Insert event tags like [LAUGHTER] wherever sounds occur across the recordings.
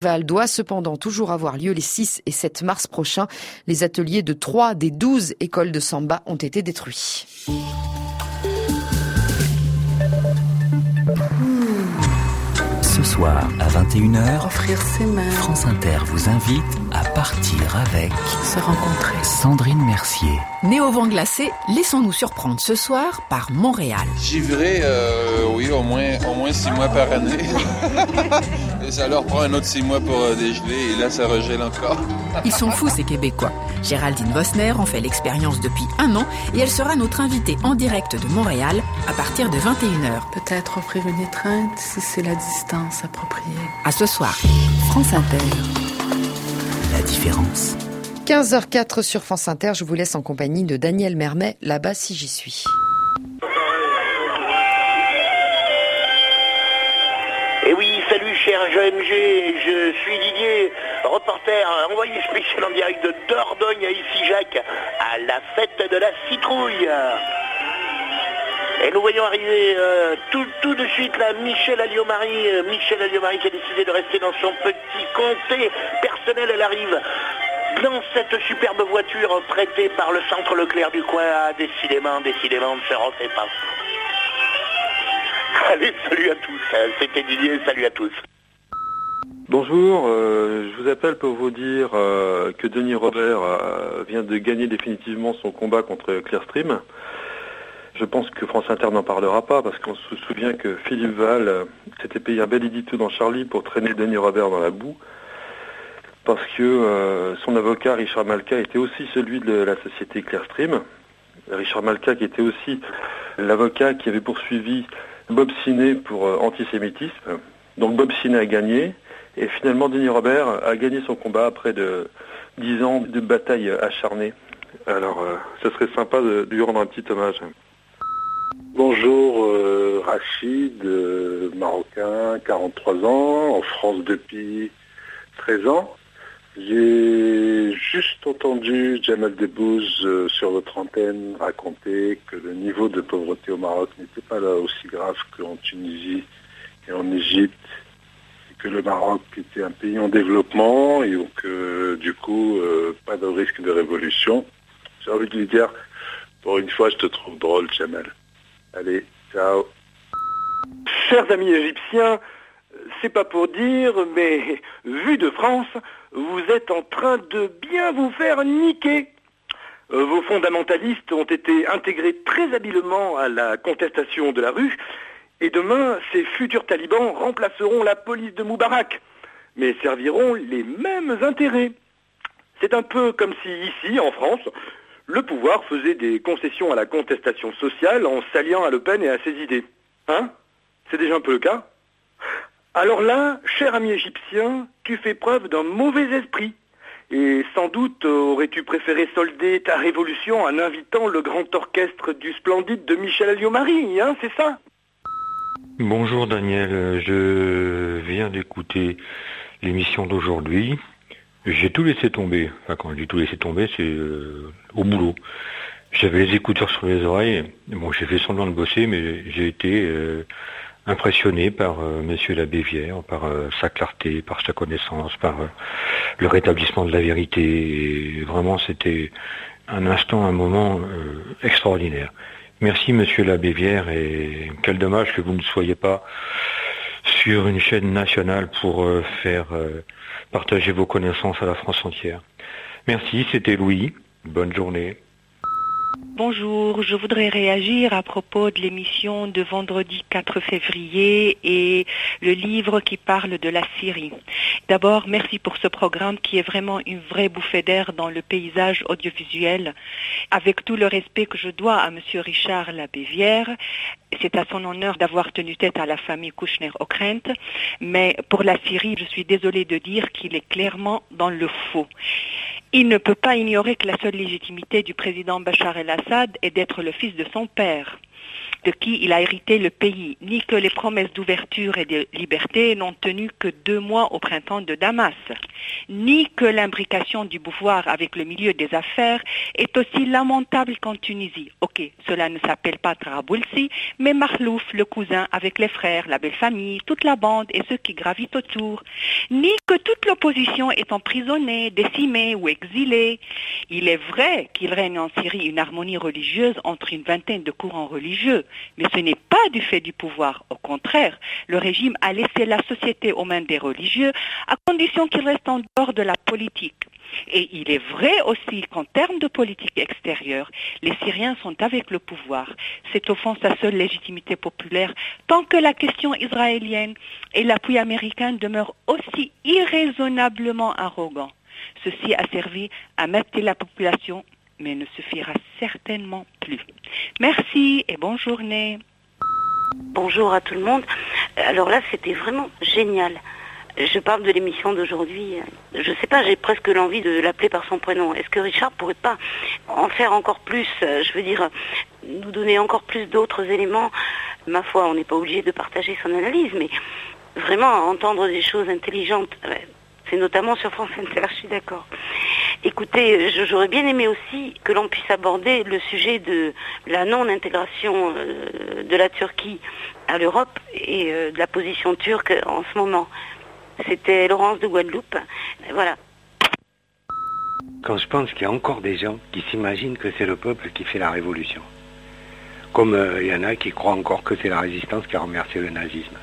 Val doit cependant toujours avoir lieu les 6 et 7 mars prochains. Les ateliers de 3 des 12 écoles de samba ont été détruits. Ce soir à 21h, Offrir ses mains, France Inter vous invite à partir avec se rencontrer. Sandrine Mercier. Né au vent glacé, laissons-nous surprendre ce soir par Montréal. J'y vivrai, euh, oui, au moins, au moins six mois par année. [LAUGHS] et ça leur prend un autre six mois pour euh, dégeler, et là, ça regèle encore. Ils sont fous ces Québécois. Géraldine Vosner en fait l'expérience depuis un an et elle sera notre invitée en direct de Montréal à partir de 21h. Peut-être offrir une étreinte si c'est la distance appropriée. À ce soir. France Inter. La différence. 15h04 sur France Inter, je vous laisse en compagnie de Daniel Mermet, là-bas si j'y suis. Je suis Didier, reporter envoyé spécial en direct de Dordogne à ici Jacques, à la fête de la citrouille. Et nous voyons arriver euh, tout, tout de suite là Michel Alliot-Marie, euh, Michel Alliot-Marie qui a décidé de rester dans son petit comté personnel, elle arrive dans cette superbe voiture prêtée par le centre Leclerc du coin. Ah, décidément, décidément, on ne se refait pas. Allez, salut à tous, hein, c'était Didier, salut à tous. Bonjour, euh, je vous appelle pour vous dire euh, que Denis Robert euh, vient de gagner définitivement son combat contre Clearstream. Je pense que France Inter n'en parlera pas parce qu'on se souvient que Philippe Val s'était payé un bel édito dans Charlie pour traîner Denis Robert dans la boue parce que son avocat Richard Malka était aussi celui de la société Clearstream. Richard Malka qui était aussi l'avocat qui avait poursuivi Bob Siné pour antisémitisme. Donc Bob Siné a gagné et finalement Denis Robert a gagné son combat après de dix ans de bataille acharnée. Alors euh, ce serait sympa de, lui rendre un petit hommage. Bonjour euh, Rachid, euh, marocain, 43 ans, en France depuis 13 ans. J'ai juste entendu Jamal Debbouze euh, sur votre antenne raconter que le niveau de pauvreté au Maroc n'était pas là aussi grave qu'en Tunisie et en Égypte, que le Maroc était un pays en développement et que du coup, euh, pas de risque de révolution. J'ai envie de lui dire, pour une fois, je te trouve drôle, Jamal. Allez, ciao. Chers amis égyptiens, c'est pas pour dire, mais vu de France, vous êtes en train de bien vous faire niquer. Euh, Vos fondamentalistes ont été intégrés très habilement à la contestation de la rue, et demain, ces futurs talibans remplaceront la police de Moubarak, mais serviront les mêmes intérêts. C'est un peu comme si ici, en France, le pouvoir faisait des concessions à la contestation sociale en s'alliant à Le Pen et à ses idées. Hein? C'est déjà un peu le cas? Alors là, cher ami égyptien, tu fais preuve d'un mauvais esprit. Et sans doute aurais-tu préféré solder ta révolution en invitant le grand orchestre du splendide de Michel Alliot-Marie, hein, c'est ça? Bonjour Daniel, je viens d'écouter l'émission d'aujourd'hui. J'ai tout laissé tomber. Enfin, quand je dis tout laissé tomber, c'est euh, au boulot. J'avais les écouteurs sur les oreilles. Bon, j'ai fait semblant de bosser, mais j'ai été euh, impressionné par euh, Monsieur l'abbé par euh, sa clarté, par sa connaissance, par le rétablissement de la vérité. Vraiment, c'était un instant, un moment extraordinaire. Merci Monsieur l'abbé Vière et quel dommage que vous ne soyez pas sur une chaîne nationale pour euh, faire euh, partager vos connaissances à la France entière. Merci, c'était Louis. Bonne journée. Bonjour, je voudrais réagir à propos de l'émission de vendredi 4 février et le livre qui parle de la Syrie. D'abord, merci pour ce programme qui est vraiment une vraie bouffée d'air dans le paysage audiovisuel. Avec tout le respect que je dois à Monsieur Richard Labévière, c'est à son honneur d'avoir tenu tête à la famille Kouchner-Ockrent, mais pour la Syrie, je suis désolée de dire qu'il est clairement dans le faux. Il ne peut pas ignorer que la seule légitimité du président Bachar el-Assad est d'être le fils de son père. De qui il a hérité le pays, ni que les promesses d'ouverture et de liberté n'ont tenu que deux mois au printemps de Damas, ni que l'imbrication du pouvoir avec le milieu des affaires est aussi lamentable qu'en Tunisie. Ok, cela ne s'appelle pas Traboulsi, mais Marlouf, le cousin, avec les frères, la belle famille, toute la bande et ceux qui gravitent autour, ni que toute l'opposition est emprisonnée, décimée ou exilée. Il est vrai qu'il règne en Syrie une harmonie religieuse entre une vingtaine de courants religieux, mais ce n'est pas du fait du pouvoir. Au contraire, le régime a laissé la société aux mains des religieux à condition qu'ils restent en dehors de la politique. Et il est vrai aussi qu'en termes de politique extérieure, les Syriens sont avec le pouvoir. C'est au fond sa seule légitimité populaire tant que la question israélienne et l'appui américain demeurent aussi irraisonnablement arrogants. Ceci a servi à mettre la population, mais ne suffira certainement plus. Merci et bonne journée. Bonjour à tout le monde. Alors là, c'était vraiment génial. Je parle de l'émission d'aujourd'hui. Je sais pas, j'ai presque l'envie de l'appeler par son prénom. Est-ce que Richard pourrait pas en faire encore plus Je veux dire, nous donner encore plus d'autres éléments? Ma foi, on n'est pas obligé de partager son analyse, mais vraiment entendre des choses intelligentes. C'est notamment sur France Inter, je suis d'accord. Écoutez, j'aurais bien aimé aussi que l'on puisse aborder le sujet de la non-intégration de la Turquie à l'Europe et de la position turque en ce moment. C'était Laurence de Guadeloupe. Voilà. Quand je pense qu'il y a encore des gens qui s'imaginent que c'est le peuple qui fait la révolution. Comme il y en a qui croient encore que c'est la résistance qui a remercié le nazisme.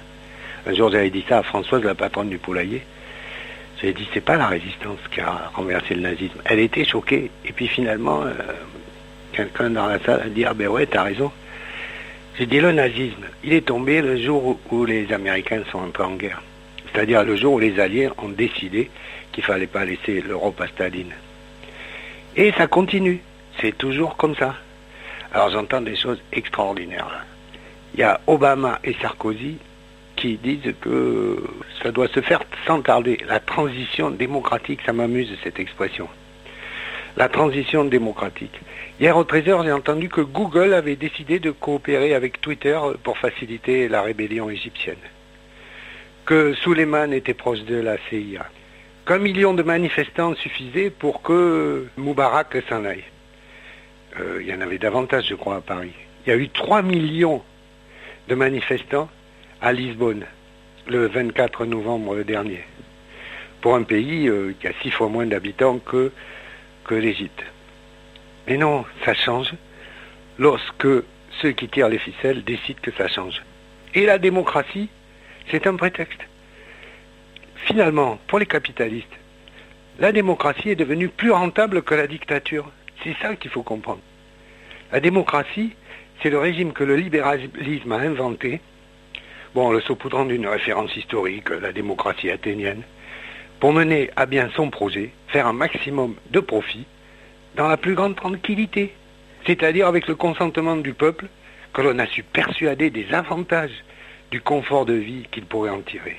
Un jour j'avais dit ça à Françoise, la patronne du poulailler. J'avais dit c'est pas la résistance qui a renversé le nazisme. Elle était choquée. Et puis finalement, quelqu'un dans la salle a dit ah ben ouais t'as raison. J'ai dit le nazisme, il est tombé le jour où les Américains sont entrés en guerre. C'est-à-dire le jour où les Alliés ont décidé qu'il ne fallait pas laisser l'Europe à Staline. Et ça continue. C'est toujours comme ça. Alors j'entends des choses extraordinaires. Il y a Obama et Sarkozy qui disent que ça doit se faire sans tarder. La transition démocratique, ça m'amuse cette expression. La transition démocratique. Hier au 13h, j'ai entendu que Google avait décidé de coopérer avec Twitter pour faciliter la rébellion égyptienne que Suleiman était proche de la CIA, qu'un million de manifestants suffisaient pour que Moubarak s'en aille. Euh, il y en avait davantage, je crois, à Paris. Il y a eu 3 millions de manifestants à Lisbonne le 24 novembre dernier, pour un pays euh, qui a six fois moins d'habitants que, que l'Égypte. Mais non, ça change lorsque ceux qui tirent les ficelles décident que ça change. Et la démocratie, c'est un prétexte. Finalement, pour les capitalistes, la démocratie est devenue plus rentable que la dictature. C'est ça qu'il faut comprendre. La démocratie, c'est le régime que le libéralisme a inventé, bon, le saupoudrant d'une référence historique, la démocratie athénienne, pour mener à bien son projet, faire un maximum de profit, dans la plus grande tranquillité, c'est-à-dire avec le consentement du peuple, que l'on a su persuader des avantages du confort de vie qu'il pourrait en tirer.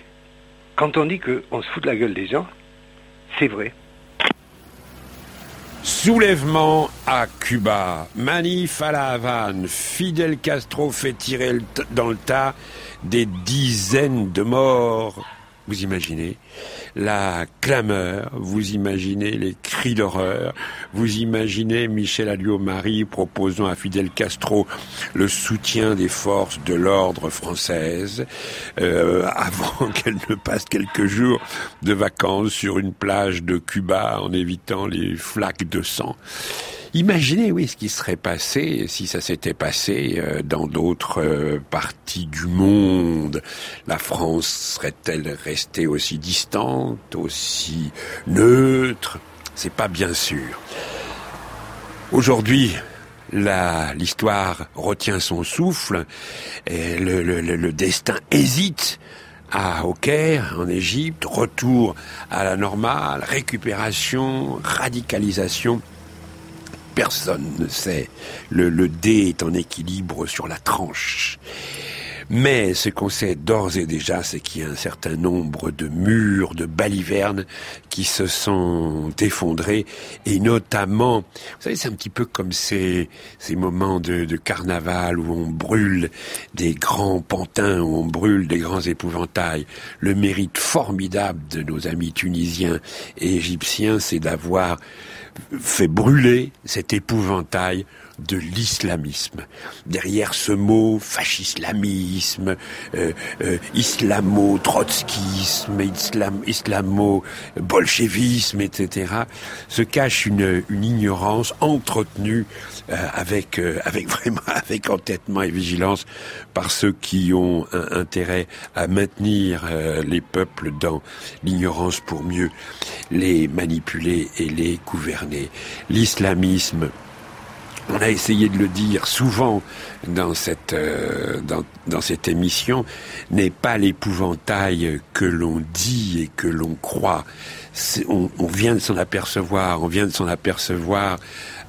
Quand on dit qu'on se fout de la gueule des gens, c'est vrai. Soulèvement à Cuba, manif à la Havane, Fidel Castro fait tirer dans le tas des dizaines de morts. Vous imaginez la clameur, vous imaginez les cris d'horreur, vous imaginez Michel Alliot-Marie proposant à Fidel Castro le soutien des forces de l'ordre française euh, avant [LAUGHS] qu'elle ne passe quelques jours de vacances sur une plage de Cuba en évitant les flaques de sang. Imaginez, oui, ce qui serait passé si ça s'était passé euh, dans d'autres euh, parties du monde. La France serait-elle restée aussi distante, aussi neutre? C'est pas bien sûr. Aujourd'hui, l'histoire retient son souffle, et le, destin hésite à au Caire, en Égypte, retour à la normale, récupération, radicalisation personne ne sait. Le, le dé est en équilibre sur la tranche. Mais ce qu'on sait d'ores et déjà, c'est qu'il y a un certain nombre de murs, de balivernes qui se sont effondrés, et notamment, vous savez, c'est un petit peu comme ces, ces moments de, de carnaval où on brûle des grands pantins, où on brûle des grands épouvantails. Le mérite formidable de nos amis tunisiens et égyptiens, c'est d'avoir fait brûler cet épouvantail de l'islamisme. Derrière ce mot fascislamisme, euh, euh, islamo-trotskisme, islam, islamo-bolchevisme, etc., se cache une, une ignorance entretenue euh, avec, euh, avec [LAUGHS] vraiment avec entêtement et vigilance par ceux qui ont intérêt à maintenir euh, les peuples dans l'ignorance pour mieux les manipuler et les gouverner. L'islamisme on a essayé de le dire souvent dans cette, euh, dans, dans, cette émission, n'est pas l'épouvantail que l'on dit et que l'on croit. On, vient de s'en apercevoir, on vient de s'en apercevoir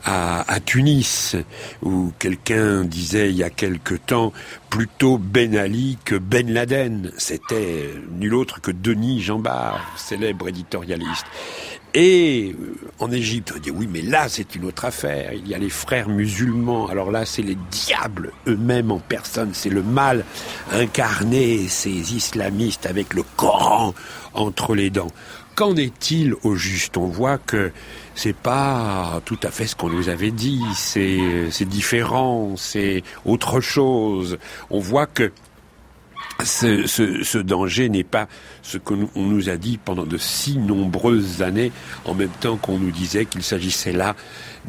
à, à, Tunis, où quelqu'un disait il y a quelque temps plutôt Ben Ali que Ben Laden. C'était nul autre que Denis Jambard, célèbre éditorialiste. Et euh, en Égypte, on dit oui, mais là c'est une autre affaire. Il y a les frères musulmans. Alors là, c'est les diables eux-mêmes en personne. C'est le mal incarné, ces islamistes avec le Coran entre les dents. Qu'en est-il au juste? On voit que c'est pas tout à fait ce qu'on nous avait dit. C'est c'est différent. C'est autre chose. On voit que ce, danger n'est pas ce qu'on nous a dit pendant de si nombreuses années, en même temps qu'on nous disait qu'il s'agissait là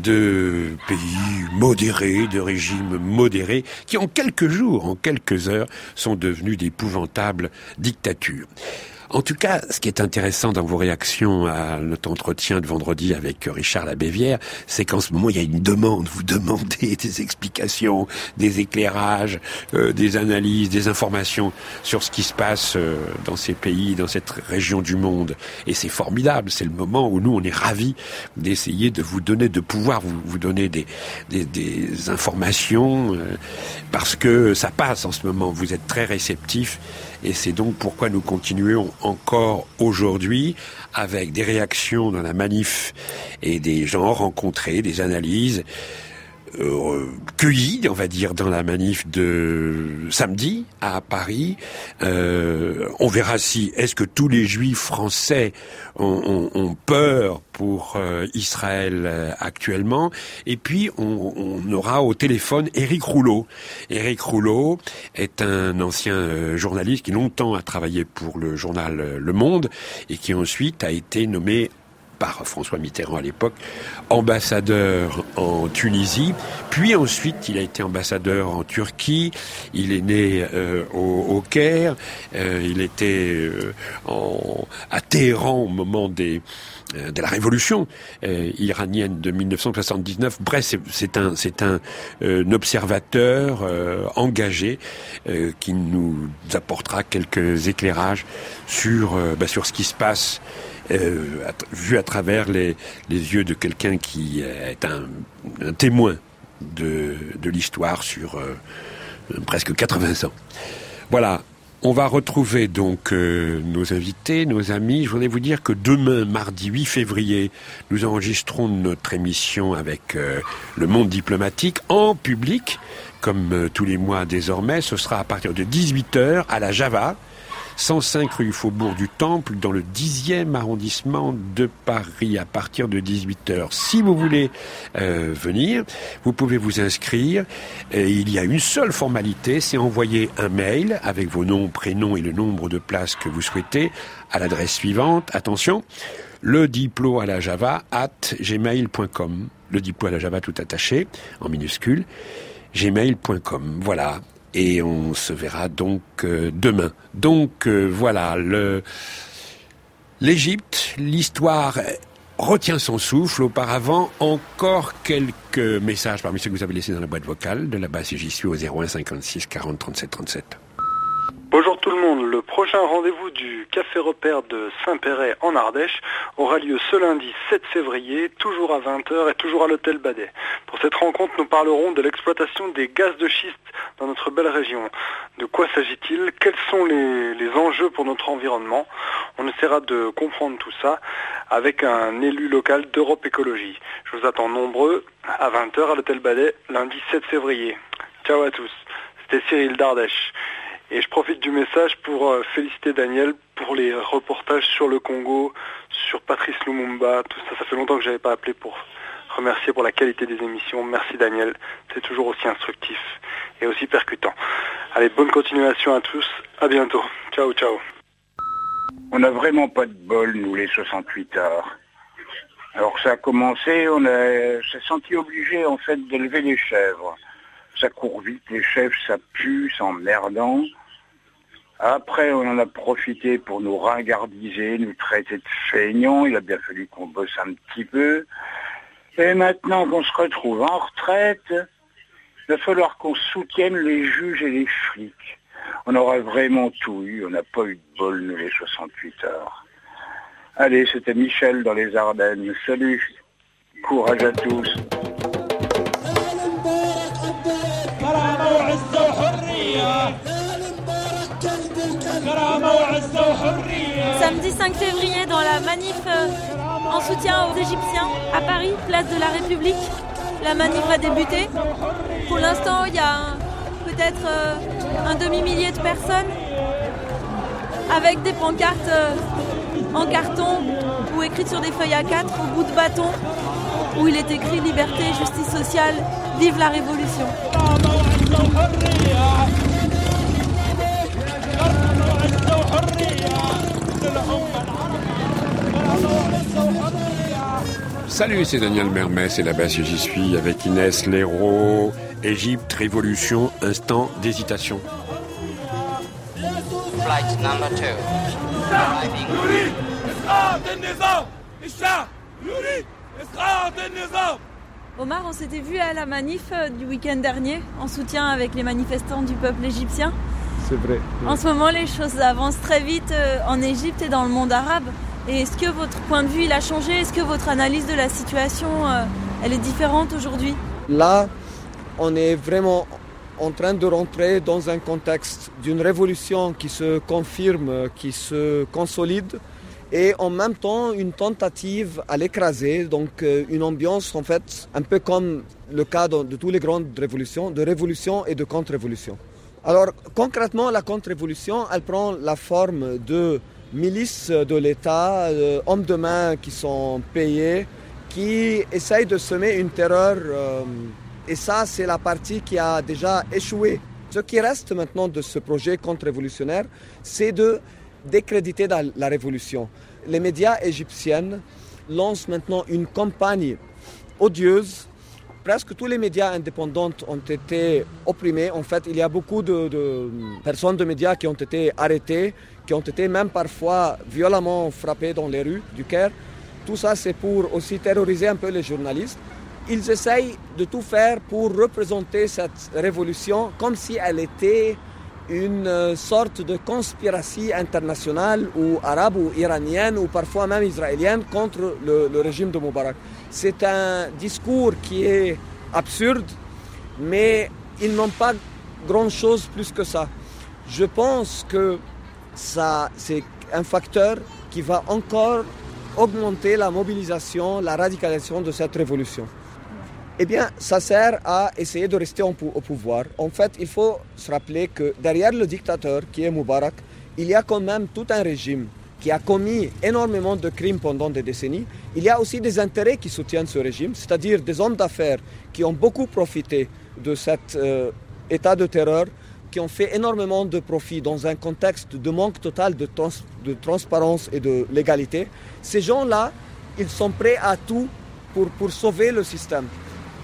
de pays modérés, de régimes modérés, qui en quelques jours, en quelques heures, sont devenus d'épouvantables dictatures. En tout cas, ce qui est intéressant dans vos réactions à notre entretien de vendredi avec Richard Labévière, c'est qu'en ce moment, il y a une demande. Vous demandez des explications, des éclairages, euh, des analyses, des informations sur ce qui se passe euh, dans ces pays, dans cette région du monde. Et c'est formidable. C'est le moment où nous, on est ravis d'essayer de vous donner, de pouvoir vous, vous donner des, des, des informations, euh, parce que ça passe en ce moment. Vous êtes très réceptifs et c'est donc pourquoi nous continuons encore aujourd'hui avec des réactions dans la manif et des gens rencontrés, des analyses euh, cueillis, on va dire, dans la manif de samedi à Paris. Euh, on verra si est-ce que tous les juifs français ont, ont, ont peur pour euh, Israël euh, actuellement. Et puis on, on, aura au téléphone Éric Rouleau. Éric Rouleau est un ancien euh, journaliste qui longtemps a travaillé pour le journal Le Monde et qui ensuite a été nommé par François Mitterrand à l'époque, ambassadeur en Tunisie, puis ensuite il a été ambassadeur en Turquie, il est né euh, au, Caire, euh, il était euh, en, à Téhéran au moment des de la révolution euh, iranienne de 1979. Bref, c'est un, observateur euh, engagé euh, qui nous apportera quelques éclairages sur, bah, sur ce qui se passe euh, vu à travers les, les yeux de quelqu'un qui est un, un, témoin de, de l'histoire sur euh, presque 80 ans. Voilà. On va retrouver donc euh, nos invités, nos amis. Je voudrais vous dire que demain, mardi 8 février, nous enregistrons notre émission avec euh, le monde diplomatique en public, comme euh, tous les mois désormais. Ce sera à partir de 18h à la Java, 105 rue Faubourg du Temple, dans le 10e arrondissement de Paris, à partir de 18h. Si vous voulez euh, venir, vous pouvez vous inscrire. Et il y a une seule formalité, c'est envoyer un mail avec vos noms, prénoms et le nombre de places que vous souhaitez à l'adresse suivante. Attention, le diplôme à la java at gmail.com. Le diplôme à la java tout attaché, en minuscule gmail.com. Voilà et on se verra donc euh, demain. Donc euh, voilà, l'Égypte, l'histoire retient son souffle. Auparavant, encore quelques messages parmi ceux que vous avez laissés dans la boîte vocale de la base j'y suis au 01 56 40 37 37. Bonjour tout le monde, le prochain rendez-vous du Café Repère de Saint-Péret en Ardèche aura lieu ce lundi 7 février, toujours à 20h et toujours à l'hôtel Badet. Pour cette rencontre, nous parlerons de l'exploitation des gaz de schiste dans notre belle région. De quoi s'agit-il? Quels sont les, les, enjeux pour notre environnement? On essaiera de comprendre tout ça avec un élu local d'Europe Écologie. Je vous attends nombreux à 20h à l'hôtel Badet, lundi 7 février. Ciao à tous, c'était Cyril d'Ardèche. Et je profite du message pour euh, féliciter Daniel pour les reportages sur le Congo, sur Patrice Lumumba, tout ça. Ça fait longtemps que je n'avais pas appelé pour remercier pour la qualité des émissions. Merci Daniel, c'est toujours aussi instructif et aussi percutant. Allez, bonne continuation à tous, à bientôt. Ciao, ciao. On n'a vraiment pas de bol, nous, les 68 heures. Alors ça a commencé, on s'est senti obligé en fait d'élever les chèvres ça court vite, les chefs, ça pue, c'est emmerdant. Après, on en a profité pour nous ringardiser, nous traiter de feignants. Il a bien fallu qu'on bosse un petit peu. Et maintenant qu'on se retrouve en retraite, il va falloir qu'on soutienne les juges et les flics. On aura vraiment tout eu. On n'a pas eu de bol, nous, les 68 heures. Allez, c'était Michel dans les Ardennes. Salut. Courage à tous. Samedi 5 février dans la manif euh, en soutien aux Égyptiens à Paris, place de la République. La manif va débuter. Pour l'instant, il y a peut-être euh, un demi-millier de personnes avec des pancartes euh, en carton ou écrites sur des feuilles à 4 au bout de bâton où il est écrit liberté, justice sociale, vive la révolution. Salut, c'est Daniel Mermès et là-bas j'y suis avec Inès Léraud. Égypte, révolution, instant d'hésitation. Flight number two. Omar, on s'était vu à la manif euh, du week-end dernier en soutien avec les manifestants du peuple égyptien. C'est vrai. En ce moment, les choses avancent très vite euh, en Égypte et dans le monde arabe. Et est-ce que votre point de vue il a changé? Est-ce que votre analyse de la situation euh, elle est différente aujourd'hui? Là, on est vraiment en train de rentrer dans un contexte d'une révolution qui se confirme, qui se consolide et en même temps une tentative à l'écraser, donc euh, une ambiance en fait un peu comme le cas de, de toutes les grandes révolutions, de révolution et de contre-révolution. Alors concrètement, la contre-révolution, elle prend la forme de milices de l'État, euh, hommes de main qui sont payés, qui essayent de semer une terreur. Euh, et ça, c'est la partie qui a déjà échoué. Ce qui reste maintenant de ce projet contre-révolutionnaire, c'est de décréditer la révolution. Les médias égyptiens lancent maintenant une campagne odieuse. Presque tous les médias indépendants ont été opprimés. En fait, il y a beaucoup de, personnes de médias qui ont été arrêtées, qui ont été même parfois violemment frappées dans les rues du Caire. Tout ça, c'est pour aussi terroriser un peu les journalistes. Ils essayent de tout faire pour représenter cette révolution comme si elle était une sorte de conspiration internationale ou arabe ou iranienne ou parfois même israélienne contre le, le régime de Moubarak. C'est un discours qui est absurde, mais ils n'ont pas grand-chose plus que ça. Je pense que ça, c'est un facteur qui va encore augmenter la mobilisation, la radicalisation de cette révolution. Eh bien, ça sert à essayer de rester au pouvoir. En fait, il faut se rappeler que derrière le dictateur, qui est Moubarak, il y a quand même tout un régime qui a commis énormément de crimes pendant des décennies. Il y a aussi des intérêts qui soutiennent ce régime, c'est-à-dire des hommes d'affaires qui ont beaucoup profité de cet euh, état de terreur, qui ont fait énormément de profits dans un contexte de manque total de, trans de transparence et de légalité. Ces gens-là, ils sont prêts à tout pour sauver le système.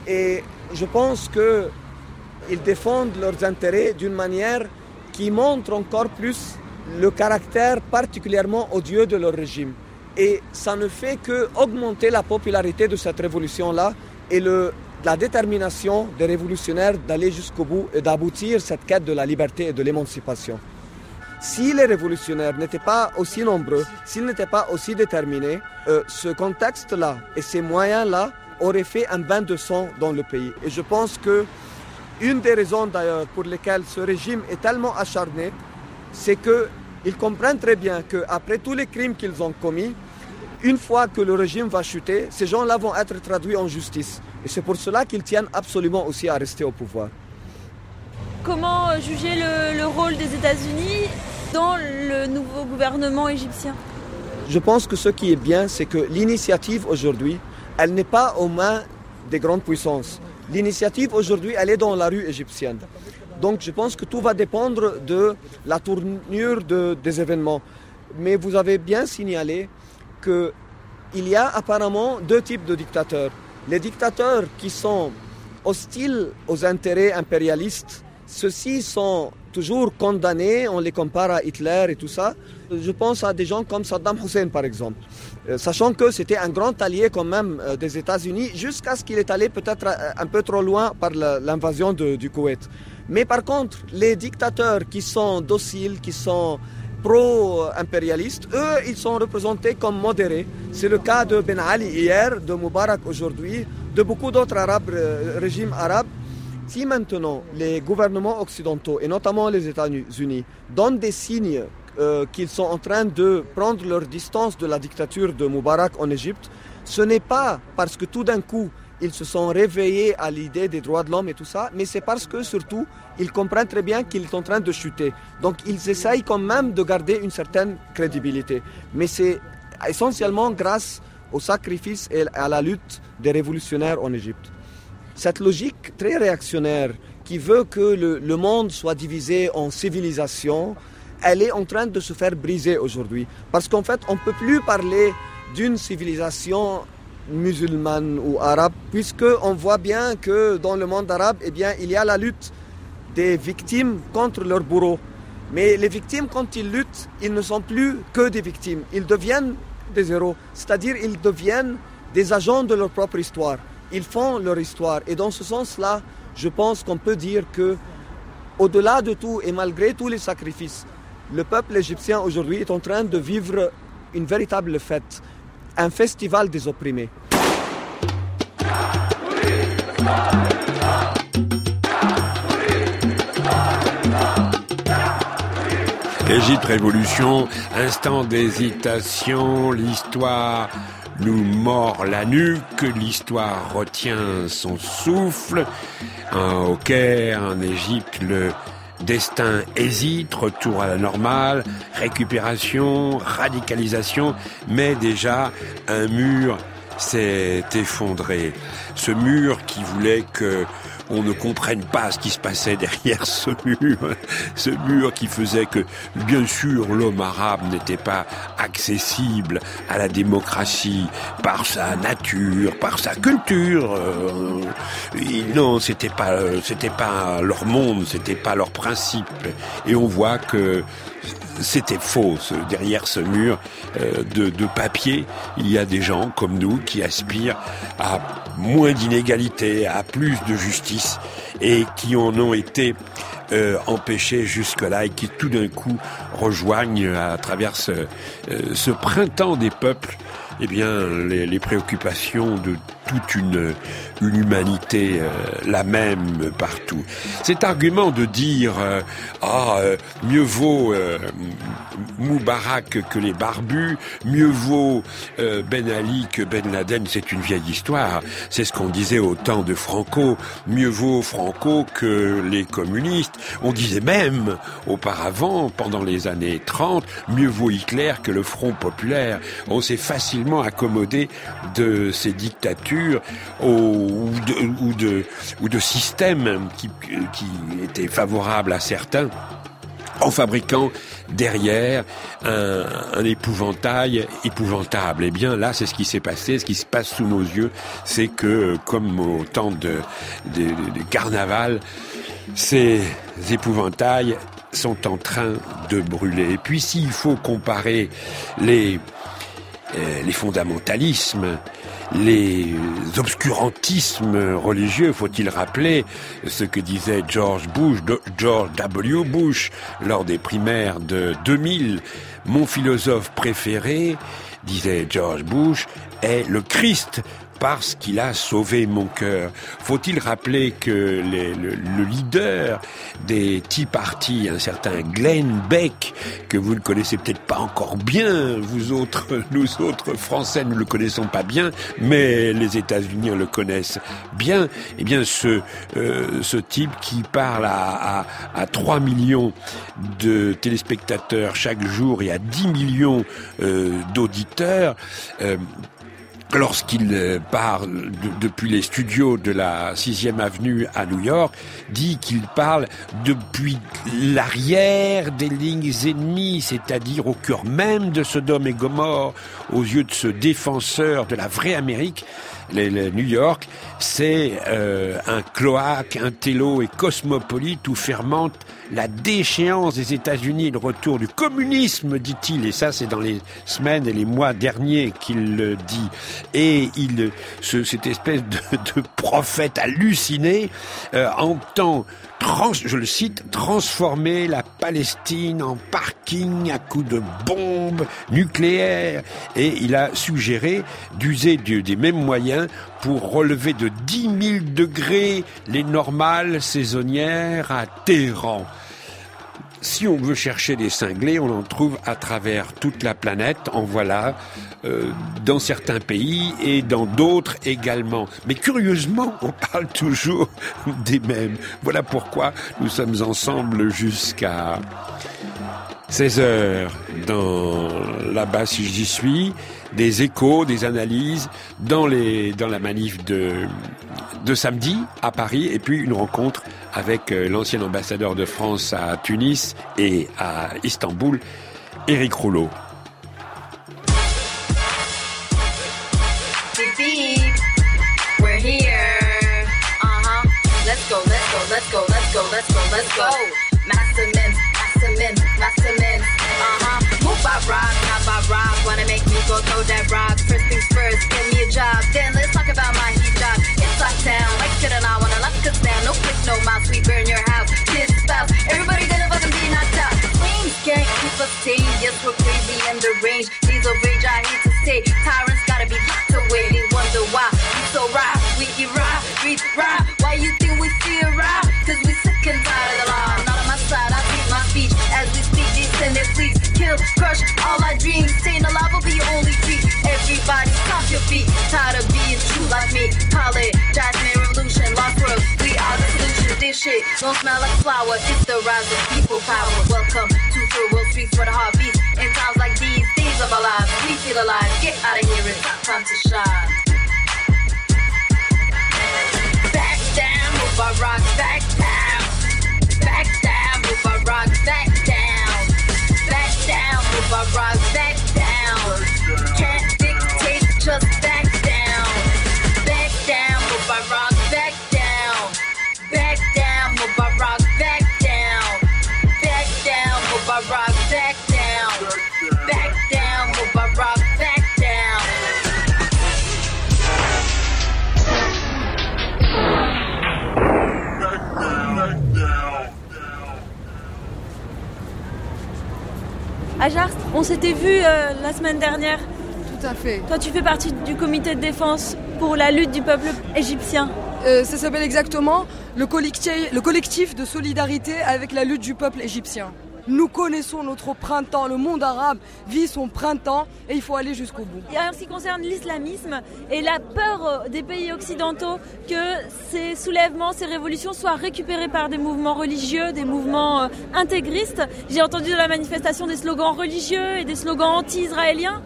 Et je pense qu'ils défendent leurs intérêts d'une manière qui montre encore plus le caractère particulièrement odieux de leur régime. Et ça ne fait que augmenter la popularité de cette révolution-là et le, la détermination des révolutionnaires d'aller jusqu'au bout et d'aboutir cette quête de la liberté et de l'émancipation. Si les révolutionnaires n'étaient pas aussi nombreux, s'ils n'étaient pas aussi déterminés, euh, ce contexte-là et ces moyens-là auraient fait un bain de sang dans le pays. Et je pense que une des raisons d'ailleurs pour lesquelles ce régime est tellement acharné, c'est qu'ils comprennent très bien qu'après tous les crimes qu'ils ont commis, une fois que le régime va chuter, ces gens-là vont être traduits en justice. Et c'est pour cela qu'ils tiennent absolument aussi à rester au pouvoir. Comment euh, juger le, rôle des États-Unis dans le nouveau gouvernement égyptien? Je pense que ce qui est bien, c'est que l'initiative aujourd'hui, elle n'est pas aux mains des grandes puissances. L'initiative aujourd'hui, elle est dans la rue égyptienne. Donc je pense que tout va dépendre de la tournure des événements. Mais vous avez bien signalé qu'il y a apparemment deux types de dictateurs. Les dictateurs qui sont hostiles aux intérêts impérialistes, ceux-ci sont toujours condamnés, on les compare à Hitler et tout ça. Je pense à des gens comme Saddam Hussein par exemple, euh, sachant que c'était un grand allié quand même euh, des États-Unis jusqu'à ce qu'il est allé peut-être euh, un peu trop loin par l'invasion du Koweït. Mais par contre, les dictateurs qui sont dociles, qui sont pro-impérialistes, eux, ils sont représentés comme modérés. C'est le cas de Ben Ali hier, de Moubarak aujourd'hui, de beaucoup d'autres arabes, régimes arabes. Si maintenant les gouvernements occidentaux, et notamment les États-Unis, donnent des signes euh, qu'ils sont en train de prendre leur distance de la dictature de Moubarak en Égypte, ce n'est pas parce que tout d'un coup, ils se sont réveillés à l'idée des droits de l'homme et tout ça, mais c'est parce que surtout, ils comprennent très bien qu'il est en train de chuter. Donc ils essayent quand même de garder une certaine crédibilité. Mais c'est essentiellement grâce au sacrifice et à la lutte des révolutionnaires en Égypte. Cette logique très réactionnaire qui veut que le, monde soit divisé en civilisations, elle est en train de se faire briser aujourd'hui. Parce qu'en fait, on ne peut plus parler d'une civilisation musulmane ou arabe, puisqu'on voit bien que dans le monde arabe, eh bien, il y a la lutte des victimes contre leurs bourreaux. Mais les victimes, quand ils luttent, ils ne sont plus que des victimes. Ils deviennent des héros, c'est-à-dire ils deviennent des agents de leur propre histoire. Ils font leur histoire. Et dans ce sens-là, je pense qu'on peut dire que, au-delà de tout et malgré tous les sacrifices, le peuple égyptien aujourd'hui est en train de vivre une véritable fête un festival des opprimés. Égypte Révolution, instant d'hésitation, l'histoire nous mord la nuque, l'histoire retient son souffle. Au Caire, en Égypte, le Destin hésite, retour à la normale, récupération, radicalisation, mais déjà un mur s'est effondré. Ce mur qui voulait que on ne comprenne pas ce qui se passait derrière ce mur, ce mur qui faisait que, bien sûr, l'homme arabe n'était pas accessible à la démocratie par sa nature, par sa culture. Euh, non, c'était pas, c'était pas leur monde, c'était pas leur principe. Et on voit que c'était faux. Derrière ce mur euh, de, papier, il y a des gens comme nous qui aspirent à moins d'inégalité, à plus de justice et qui en ont été euh, empêchés jusque-là et qui tout d'un coup rejoignent à travers ce, euh, printemps des peuples eh bien, les, préoccupations de toute une, une humanité euh, la même partout. Cet argument de dire euh, ah euh, mieux vaut Moubarak que les barbus, mieux vaut Ben Ali que Ben Laden, c'est une vieille histoire. C'est ce qu'on disait au temps de Franco. Mieux vaut Franco que les communistes. On disait même auparavant, pendant les années 30, mieux vaut Hitler que le Front populaire. On s'est facilement accommodé de ces dictatures ou, de, systèmes qui, étaient favorables à certains en fabriquant derrière un, épouvantail épouvantable. Eh bien là, c'est ce qui s'est passé, ce qui se passe sous nos yeux, c'est que comme au temps de, carnaval, ces épouvantails sont en train de brûler. Et puis s'il faut comparer les euh, les fondamentalismes, les obscurantismes religieux, faut-il rappeler ce que disait George Bush, George W. Bush, lors des primaires de 2000. Mon philosophe préféré, disait George Bush, est le Christ parce qu'il a sauvé mon cœur. Faut-il rappeler que le, leader des Tea Party, un certain Glenn Beck, que vous ne connaissez peut-être pas encore bien, vous autres, [LAUGHS] nous autres Français ne le connaissons pas bien, mais les États-Unis le connaissent bien. Eh bien, ce euh, ce type qui parle à, à, à 3 millions de téléspectateurs chaque jour et à 10 millions euh, d'auditeurs, euh, lorsqu'il euh, parle depuis les studios de la 6e avenue à New York, dit qu'il parle depuis l'arrière des lignes ennemies, c'est-à-dire au cœur même de Sodome et Gomorre, aux yeux de ce défenseur de la vraie Amérique, les, New York, c'est euh, un cloaque, un télo et cosmopolite où fermente la déchéance des États-Unis, le retour du communisme, dit-il, et ça c'est dans les semaines et les mois derniers qu'il le dit. Et il, cette espèce de, prophète halluciné euh, entend je le cite, transformer la Palestine en parking à coups de bombes nucléaires. Et il a suggéré d'user des mêmes moyens pour relever de 10 000 degrés les normales saisonnières à Téhéran si on veut chercher des cinglés, on en trouve à travers toute la planète. En voilà euh, dans certains pays et dans d'autres également. Mais curieusement, on parle toujours [LAUGHS] des mêmes. Voilà pourquoi nous sommes ensemble jusqu'à 16 heures dans là-bas si j'y suis, des échos, des analyses dans les dans la manif de samedi à Paris et puis une rencontre avec euh, l'ancien ambassadeur de France à Tunis et à Istanbul, Éric Rouleau. Wanna make me go throw that rock. First things first, get me a job. Then let's talk about my hijab. It's lockdown, like shit and I wanna lock us down. No click, no mouse, we burn your house. Kids, spouse, everybody gonna fucking be knocked out. Flames can't keep us tame. Yes, we're crazy and deranged. These of rage, I hate to stay. Tyrants gotta Tired of being true like me. It Jasmine Revolution, Lost World. We are the solution. This shit don't smell like flour. It's the rise of people power. Welcome to third world streets where the heart beats. In times like these, things of our lives, we feel alive. Get out of here, it's time to shine. Back down, move our rocks back down. Back down, move our rocks back down. Back down, move our rocks back down. Can't dictate, just back On s'était vu euh, la semaine dernière. Tout à fait. Toi, tu fais partie du comité de défense pour la lutte du peuple égyptien. Euh, ça s'appelle exactement le collectif, le collectif de solidarité avec la lutte du peuple égyptien. Nous connaissons notre printemps, le monde arabe vit son printemps et il faut aller jusqu'au bout. Et en ce qui concerne l'islamisme et la peur euh, des pays occidentaux que ces soulèvements, ces révolutions soient récupérés par des mouvements religieux, des mouvements euh, intégristes. J'ai entendu de la manifestation des slogans religieux et des slogans anti-israéliens.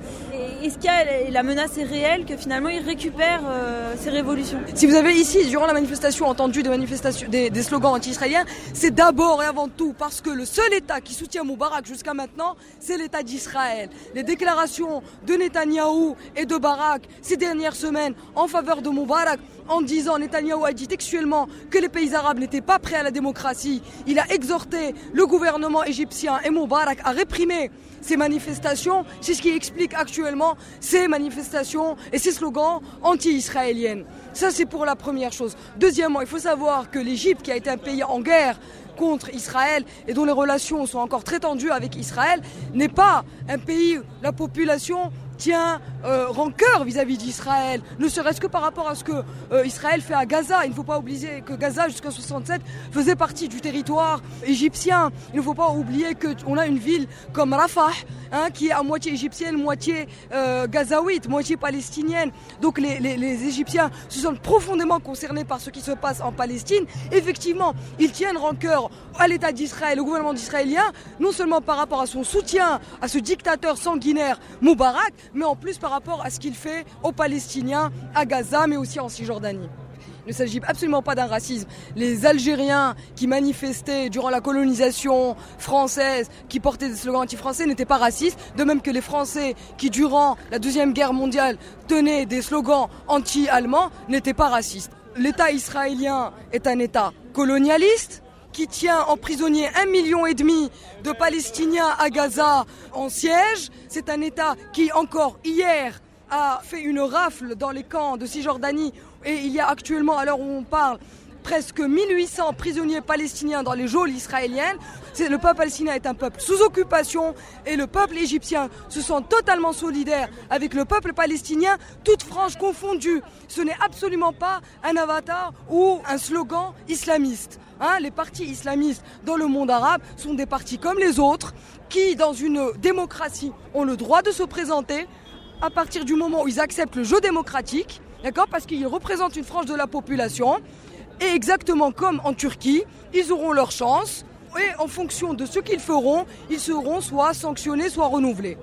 Est-ce qu'il a la menace est réelle que finalement ils récupèrent euh, ces révolutions Si vous avez ici, durant la manifestation, entendu des, des slogans anti-israéliens, c'est d'abord et avant tout parce que le seul État qui soutient Moubarak jusqu'à maintenant, c'est l'État d'Israël. Les déclarations de Netanyahou et de Barak ces dernières semaines en faveur de Moubarak, en disant, Netanyahou a dit textuellement que les pays arabes n'étaient pas prêts à la démocratie. Il a exhorté le gouvernement égyptien et Moubarak à réprimer ces manifestations. C'est ce qui explique actuellement ces manifestations et ces slogans anti-israéliennes. Ça, c'est pour la première chose. Deuxièmement, il faut savoir que l'Égypte, qui a été un pays en guerre contre Israël et dont les relations sont encore très tendues avec Israël, n'est pas un pays, la population tient euh, rancœur vis-à-vis d'Israël, ne serait-ce que par rapport à ce que euh, Israël fait à Gaza. Il ne faut pas oublier que Gaza, jusqu'en 67, faisait partie du territoire égyptien. Il ne faut pas oublier qu'on a une ville comme Rafah, hein, qui est à moitié égyptienne, moitié euh, gazaouite, moitié palestinienne. Donc les, les, Égyptiens se sentent profondément concernés par ce qui se passe en Palestine. Effectivement, ils tiennent rancœur à l'État d'Israël, au gouvernement d'israélien, non seulement par rapport à son soutien à ce dictateur sanguinaire Moubarak, mais en plus par rapport à ce qu'il fait aux Palestiniens, à Gaza, mais aussi en Cisjordanie. Il ne s'agit absolument pas d'un racisme. Les Algériens qui manifestaient durant la colonisation française, qui portaient des slogans anti-français, n'étaient pas racistes, de même que les Français qui, durant la Deuxième Guerre mondiale, tenaient des slogans anti-allemands, n'étaient pas racistes. L'État israélien est un État colonialiste, qui tient en prisonnier un million et demi de Palestiniens à Gaza en siège. C'est un État qui, encore hier, a fait une rafle dans les camps de Cisjordanie et il y a actuellement, à l'heure où on parle, presque 1800 prisonniers palestiniens dans les geôles israéliennes. Le peuple palestinien est un peuple sous occupation et le peuple égyptien se sent totalement solidaire avec le peuple palestinien, toute frange confondue. Ce n'est absolument pas un avatar ou un slogan islamiste. Hein, les partis islamistes dans le monde arabe sont des partis comme les autres qui, dans une démocratie, ont le droit de se présenter à partir du moment où ils acceptent le jeu démocratique, d'accord, parce qu'ils représentent une frange de la population. Et exactement comme en Turquie, ils auront leur chance et en fonction de ce qu'ils feront, ils seront soit sanctionnés, soit renouvelés.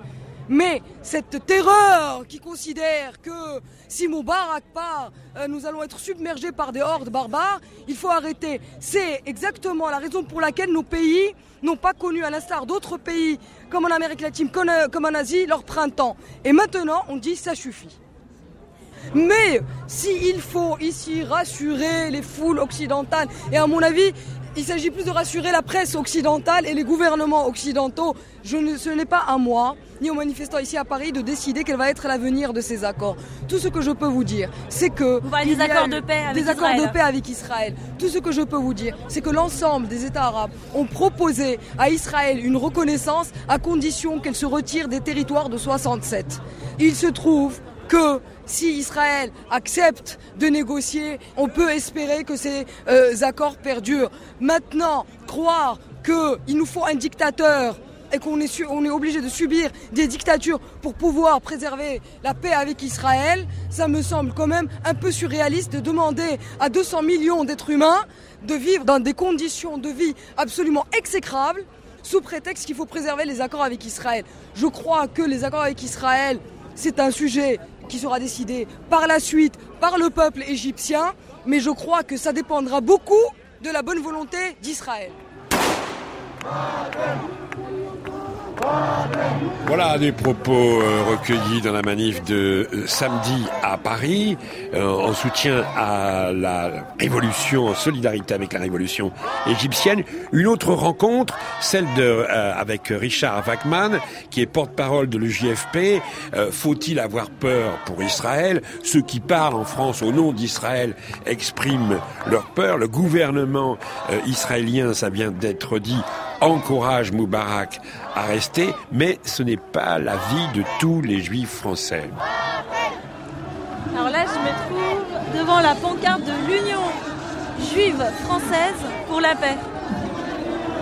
Mais cette terreur qui considère que si Moubarak part, euh, nous allons être submergés par des hordes barbares, il faut arrêter. C'est exactement la raison pour laquelle nos pays n'ont pas connu, à l'instar d'autres pays comme en Amérique latine, comme en Asie, leur printemps. Et maintenant, on dit ça suffit. Mais s'il faut ici rassurer les foules occidentales, et à mon avis, il s'agit plus de rassurer la presse occidentale et les gouvernements occidentaux. Je ne, ce n'est pas à moi, ni aux manifestants ici à Paris, de décider quel va être l'avenir de ces accords. Tout ce que je peux vous dire, c'est que... Vous parlez des accords de paix avec Des accords de paix avec Israël. Tout ce que je peux vous dire, c'est que l'ensemble des États arabes ont proposé à Israël une reconnaissance à condition qu'elle se retire des territoires de 67. Il se trouve que si Israël accepte de négocier, on peut espérer que ces euh, accords perdurent. Maintenant, croire qu'il nous faut un dictateur et qu'on est, est obligé de subir des dictatures pour pouvoir préserver la paix avec Israël, ça me semble quand même un peu surréaliste de demander à 200 millions d'êtres humains de vivre dans des conditions de vie absolument exécrables sous prétexte qu'il faut préserver les accords avec Israël. Je crois que les accords avec Israël, c'est un sujet qui sera décidé par la suite par le peuple égyptien, mais je crois que ça dépendra beaucoup de la bonne volonté d'Israël. Voilà des propos euh, recueillis dans la manif de euh, samedi à Paris, euh, en soutien à la révolution, en solidarité avec la révolution égyptienne. Une autre rencontre, celle de avec Richard Wagman, qui est porte-parole de l'EJFP. Faut-il avoir peur pour Israël? Ceux qui parlent en France au nom d'Israël expriment leur peur. Le gouvernement israélien, ça vient d'être dit, encourage Moubarak à rester, mais ce n'est pas la vie de tous les juifs français. Alors là, je me trouve devant la pancarte de l'Union juive française pour la paix.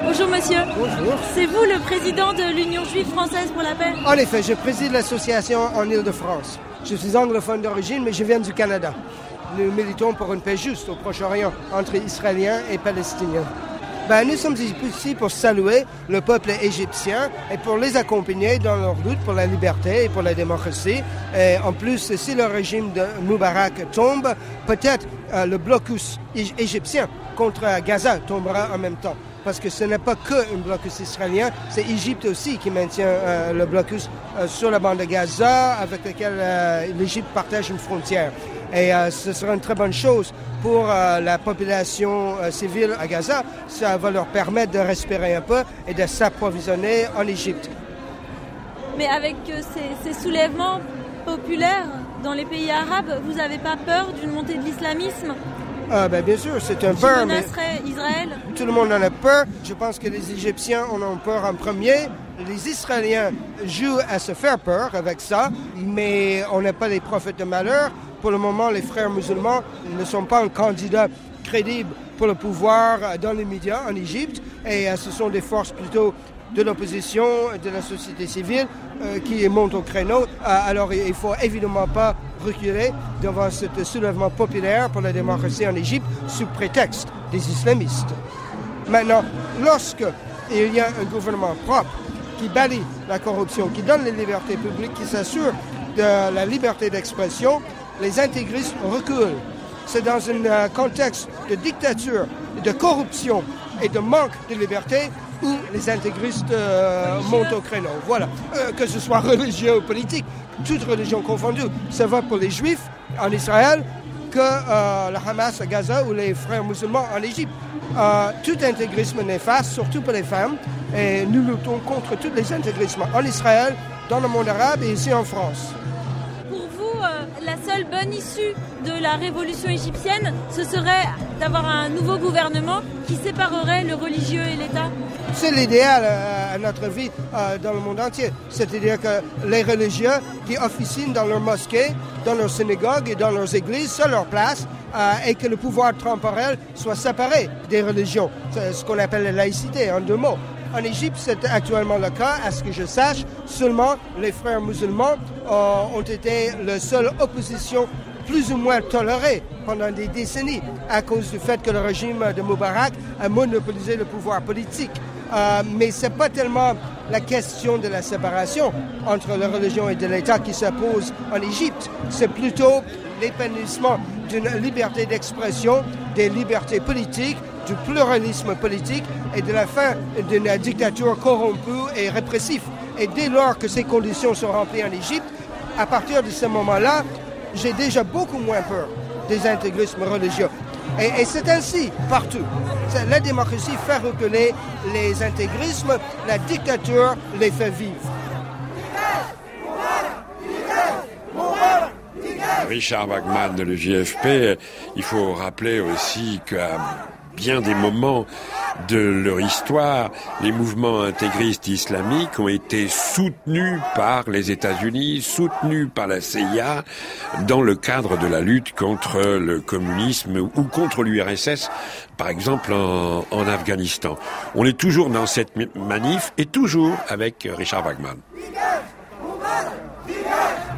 Bonjour monsieur. Bonjour. C'est vous le président de l'Union juive française pour la paix? En effet, je préside l'association en Ile-de-France. Je suis anglophone d'origine, mais je viens du Canada. Nous militons pour une paix juste au Proche-Orient entre Israéliens et Palestiniens. Ben, nous sommes ici pour saluer le peuple égyptien et pour les accompagner dans leur lutte pour la liberté et pour la démocratie. Et en plus, si le régime de Moubarak tombe, peut-être euh, le blocus égyptien contre Gaza tombera en même temps. Parce que ce n'est pas que un blocus israélien, c'est l'Égypte aussi qui maintient euh, le blocus euh, sur la bande de Gaza avec lequel l'Égypte partage une frontière. Et ce sera une très bonne chose pour la population civile à Gaza. Ça va leur permettre de respirer un peu et de s'approvisionner en Égypte. Mais avec ces, ces soulèvements, populaire dans les pays arabes, vous n'avez pas peur d'une montée de l'islamisme? Ah, ben, bien sûr, c'est un peur. mais- Israël? Tout le monde en a peur. Je pense que les Égyptiens en ont peur en premier. Les Israéliens jouent à se faire peur avec ça, mais on n'est pas les prophètes de malheur. Pour le moment, les frères musulmans ne sont pas un candidat crédible pour le pouvoir dans les médias en Égypte, et euh, ce sont des forces plutôt de l'opposition, de la société civile euh, qui montent au créneau. Euh, alors il ne faut évidemment pas reculer devant ce soulèvement populaire pour la démocratie en Égypte sous prétexte des islamistes. Maintenant, lorsque il y a un gouvernement propre qui bannit la corruption, qui donne les libertés publiques, qui s'assure de la liberté d'expression, les intégristes reculent. C'est dans un euh, contexte de dictature, de corruption et de manque de liberté où les intégristes euh, montent au créneau. Voilà, Euh, que ce soit [LAUGHS] religieux ou politique, toute religion confondue. Ça va pour les juifs en Israël que euh, le Hamas à Gaza ou les frères musulmans en Égypte. Euh, tout intégrisme néfaste, surtout pour les femmes, et nous luttons contre tous les intégrismes en Israël, dans le monde arabe et ici en France. La seule bonne issue de la révolution égyptienne, ce serait d'avoir un nouveau gouvernement qui séparerait le religieux et l'État C'est l'idéal euh, à notre vie euh, dans le monde entier. C'est-à-dire que les religieux qui officient dans leurs mosquées, dans leurs synagogues et dans leurs églises, sur leur place, euh, et que le pouvoir temporel soit séparé des religions. C'est ce qu'on appelle la laïcité, en deux mots. En Égypte, c'est actuellement le cas. À ce que je sache, seulement les frères musulmans euh, ont été la seule opposition plus ou moins tolérée pendant des décennies à cause du fait que le régime de Moubarak a monopolisé le pouvoir politique. Euh, mais ce n'est pas tellement la question de la séparation entre la religion et l'État qui se pose en Égypte. C'est plutôt l'épanouissement d'une liberté d'expression, des libertés politiques, du pluralisme politique et de la fin d'une dictature corrompue et répressive. Et dès lors que ces conditions sont remplies en Égypte, à partir de ce moment-là, j'ai déjà beaucoup moins peur des intégrismes religieux. Et, c'est ainsi partout. La démocratie fait reculer les intégrismes, la dictature les fait vivre. Richard Wagman de l'EJFP, il faut rappeler aussi qu'à bien des moments de leur histoire, les mouvements intégristes islamiques ont été soutenus par les États-Unis, soutenus par la CIA dans le cadre de la lutte contre le communisme ou contre l'URSS, par exemple en, Afghanistan. On est toujours dans cette manif et toujours avec Richard Wagman.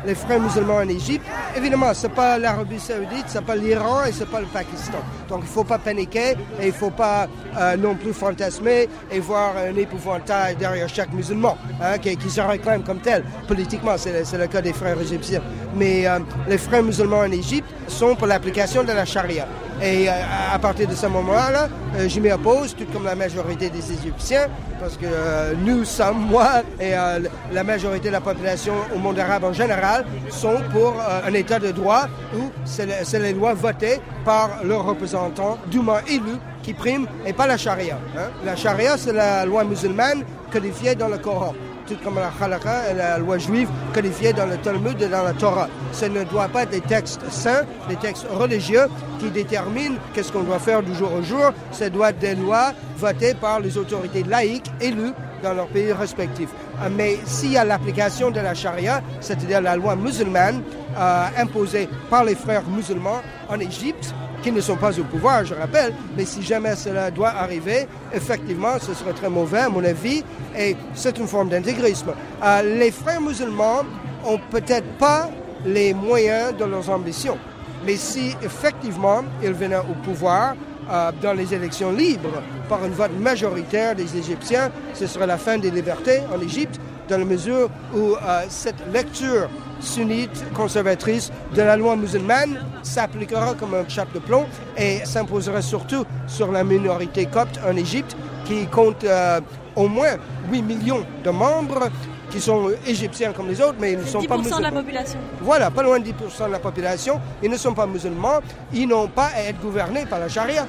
Les frères musulmans en Égypte. Évidemment, ce n'est pas l'Arabie saoudite, ce n'est pas l'Iran et ce n'est pas le Pakistan. Donc il ne faut pas paniquer et il ne faut pas euh, non plus fantasmer et voir un épouvantail derrière chaque musulman hein, qui, se réclame comme tel. Politiquement, c'est le, c'est le cas des frères égyptiens. Mais euh, les frères musulmans en Égypte sont pour l'application de la charia. Et euh, à partir de ce moment-là, euh, je m'y oppose, tout comme la majorité des Égyptiens, parce que euh, nous sommes, moi et la majorité de la population au monde arabe en général, sont pour un État de droit où c'est les lois votées par leurs représentants dûment élus qui priment et pas la charia. hein. La charia, c'est la loi musulmane codifiée dans le Coran tout comme la halakha et la loi juive codifiée dans le Talmud et dans la Torah. Ce ne doit pas être des textes saints, des textes religieux qui déterminent qu'est-ce qu'on doit faire du jour au jour. Ce doit être des lois votées par les autorités laïques élues dans leurs pays respectifs. Euh, Mais s'il y a l'application de la charia, c'est-à-dire la loi musulmane euh, imposée par les frères musulmans en Égypte, qui ne sont pas au pouvoir, je rappelle, mais si jamais cela doit arriver, effectivement, ce serait très mauvais, à mon avis, et c'est une forme d'intégrisme. Euh, les frères musulmans ont peut-être pas les moyens de leurs ambitions, mais si effectivement ils venaient au pouvoir euh, dans les élections libres par un vote majoritaire des Égyptiens, ce serait la fin des libertés en Égypte, dans la mesure où euh, cette lecture sunnite conservatrice de la loi musulmane s'appliquera comme un chape de plomb et s'imposera surtout sur la minorité copte en Égypte qui compte euh, au moins 8 millions de membres qui sont égyptiens comme les autres, mais ils ne sont 10% pas de la musulmans. population. Voilà, pas loin de 10% de la population. Ils ne sont pas musulmans. Ils n'ont pas à être gouvernés par la charia.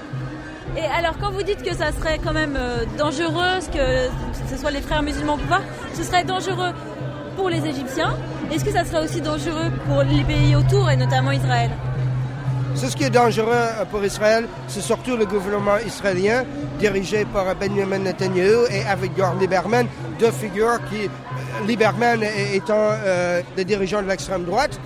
Et alors, quand vous dites que ça serait quand même euh, dangereux, que ce soit les frères musulmans au pouvoir, ce serait dangereux pour les Égyptiens, Est-ce que ça serait aussi dangereux pour les pays autour et notamment Israël C'est ce qui est dangereux euh, pour Israël, c'est surtout le gouvernement israélien dirigé par Benjamin Netanyahu et Avigdor Lieberman, deux figures qui, euh, Lieberman étant euh, le dirigeant de l'extrême droite,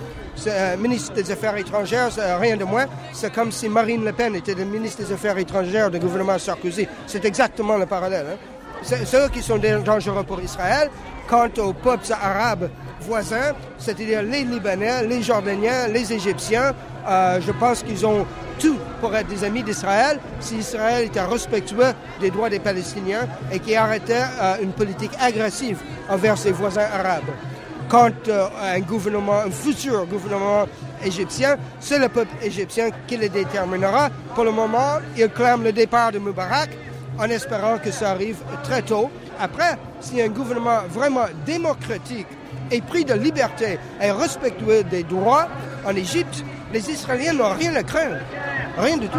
euh, ministre des Affaires étrangères, rien de moins. C'est comme si Marine Le Pen était le ministre des Affaires étrangères du gouvernement Sarkozy. C'est exactement le parallèle. Hein. C'est eux qui sont dangereux pour Israël. Quant aux peuples arabes voisins, c'est-à-dire les Libanais, les Jordaniens, les Égyptiens, euh, je pense qu'ils ont tout pour être des amis d'Israël si Israël était respectueux des droits des Palestiniens et qui arrêtait euh, une politique agressive envers ses voisins arabes. Quant euh, à un gouvernement, un futur gouvernement égyptien, c'est le peuple égyptien qui le déterminera. Pour le moment, il clame le départ de Mubarak en espérant que ça arrive très tôt. Après, a un gouvernement vraiment démocratique et pris de liberté et respectueux des droits en Égypte, les Israéliens n'ont rien à craindre. Rien du tout.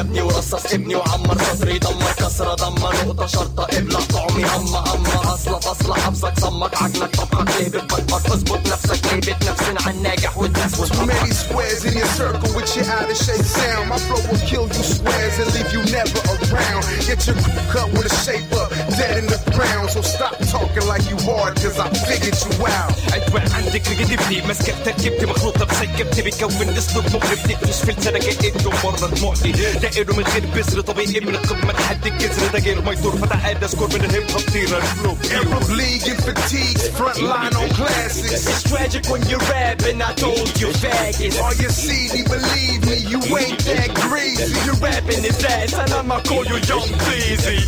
ابني ورصص ابني وعمر صدري دمر كسرة دمر نقطة شرطة ابلع طعمي أما أما أصلة فصلة حبسك صمك عقلك طبقك ليه بتبطبط أظبط نفسك ليه بتنفسن عن الناجح والناس many squares in your circle with your out of shape sound. My flow will kill you squares and leave you never around. Get your [LAUGHS] cut with a shape up, dead in the ground. So stop talking like you hard, cause I figured you out. أجواء عندك رجلتي ماسكة تركيبتي مخلوطة بسكبتي بيكون اسلوب مغرب تقفش في لسانك ايده مرة معدي دائره من غير بذر طبيعي من القمة لحد الجذر ده غير ما يدور فتعاد اذكر من الهيب هوب طيرة الفلو Arab League and fatigues, front line on classics. It's tragic when you're rapping, I told you faggots All you see, me believe me, you ain't that greasy. You're rapping his ass and I'ma call you young pleasy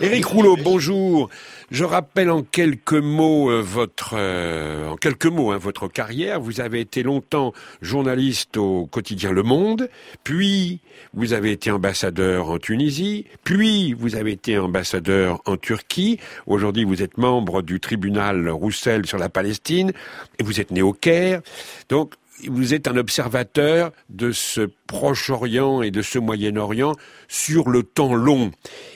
Eric Rouleau, bonjour. Je rappelle en quelques mots euh, votre euh, en quelques mots hein, votre carrière. Vous avez été longtemps journaliste au quotidien Le Monde, puis vous avez été ambassadeur en Tunisie, puis vous avez été ambassadeur en Turquie. Aujourd'hui, vous êtes membre du tribunal Roussel sur la Palestine et vous êtes né au Caire. Donc vous êtes un observateur de ce Proche-Orient et de ce Moyen-Orient sur le temps long.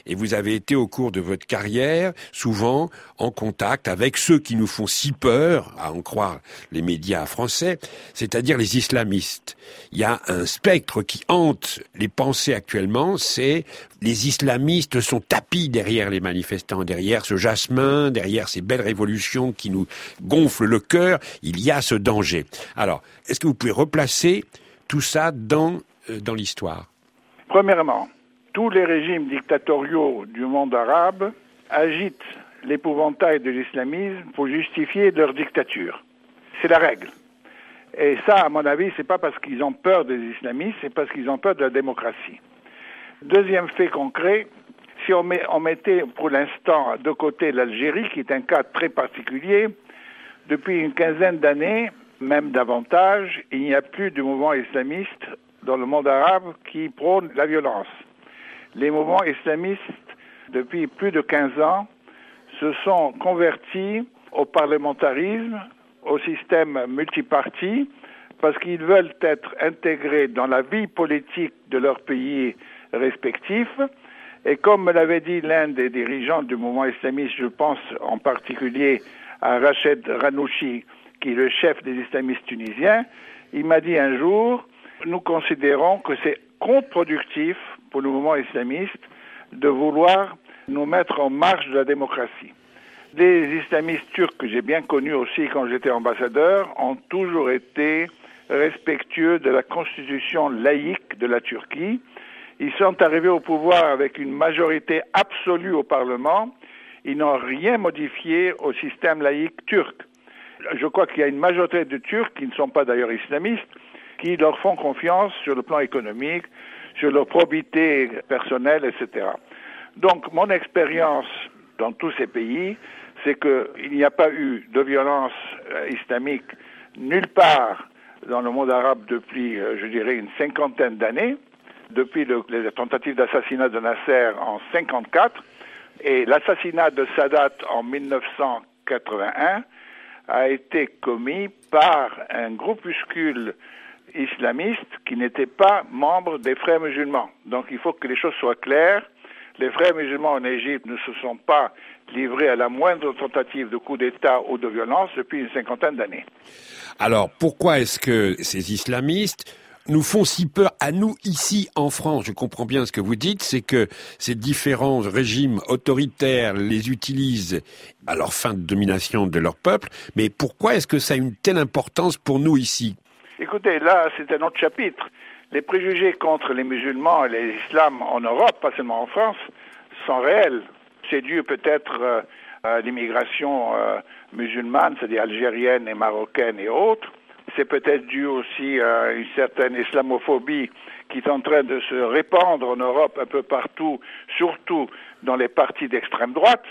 Et vous avez été au cours de votre carrière souvent en contact avec ceux qui nous font si peur, à en croire les médias français, c'est-à-dire les islamistes. Il y a un spectre qui hante les pensées actuellement, c'est les islamistes sont tapis derrière les manifestants, derrière ce jasmin, derrière ces belles révolutions qui nous gonflent le cœur, il y a ce danger. Alors, est-ce que vous pouvez replacer tout ça dans, euh, dans l'histoire Premièrement, tous les régimes dictatoriaux du monde arabe agitent l'épouvantail de l'islamisme pour justifier leur dictature. C'est la règle. Et ça, à mon avis, c'est pas parce qu'ils ont peur des islamistes, c'est parce qu'ils ont peur de la démocratie. Deuxième fait concret, si on, met, on mettait pour l'instant de côté l'Algérie, qui est un cas très particulier, depuis une quinzaine d'années, même davantage, il n'y a plus de mouvement islamiste dans le monde arabe qui prône la violence. Les mouvements islamistes, depuis plus de 15 ans, se sont convertis au parlementarisme, au système multiparti, parce qu'ils veulent être intégrés dans la vie politique de leur pays respectif. Et comme me l'avait dit l'un des dirigeants du mouvement islamiste, je pense en particulier à Rached Ranouchi, qui est le chef des islamistes tunisiens, il m'a dit un jour, nous considérons que c'est contre-productif pour le mouvement islamiste de vouloir nous mettre en marge de la démocratie. Les islamistes turcs que j'ai bien connus aussi quand j'étais ambassadeur ont toujours été respectueux de la constitution laïque de la Turquie. Ils sont arrivés au pouvoir avec une majorité absolue au Parlement. Ils n'ont rien modifié au système laïque turc. Je crois qu'il y a une majorité de Turcs qui ne sont pas d'ailleurs islamistes, qui leur font confiance sur le plan économique, sur leur probité personnelle, etc. Donc mon expérience dans tous ces pays, c'est qu'il n'y a pas eu de violence euh, islamique nulle part dans le monde arabe depuis, euh, je dirais, une cinquantaine d'années, depuis le, les tentatives d'assassinat de Nasser en 54 et l'assassinat de Sadat en 1981 a été commis par un groupuscule islamiste qui n'était pas membre des frères musulmans. Donc il faut que les choses soient claires. Les frères musulmans en Égypte ne se sont pas livrés à la moindre tentative de coup d'État ou de violence depuis une cinquantaine d'années. Alors pourquoi est-ce que ces islamistes nous font si peur à nous ici en France. Je comprends bien ce que vous dites, c'est que ces différents régimes autoritaires les utilisent à leur fin de domination de leur peuple. Mais pourquoi est-ce que ça a une telle importance pour nous ici? Écoutez, là, c'est un autre chapitre. Les préjugés contre les musulmans et l'islam en Europe, pas seulement en France, sont réels. C'est dû peut-être euh, à l'immigration euh, musulmane, c'est-à-dire algérienne et marocaine et autres c'est peut-être dû aussi à une certaine islamophobie qui est en train de se répandre en Europe un peu partout, surtout dans les partis d'extrême droite,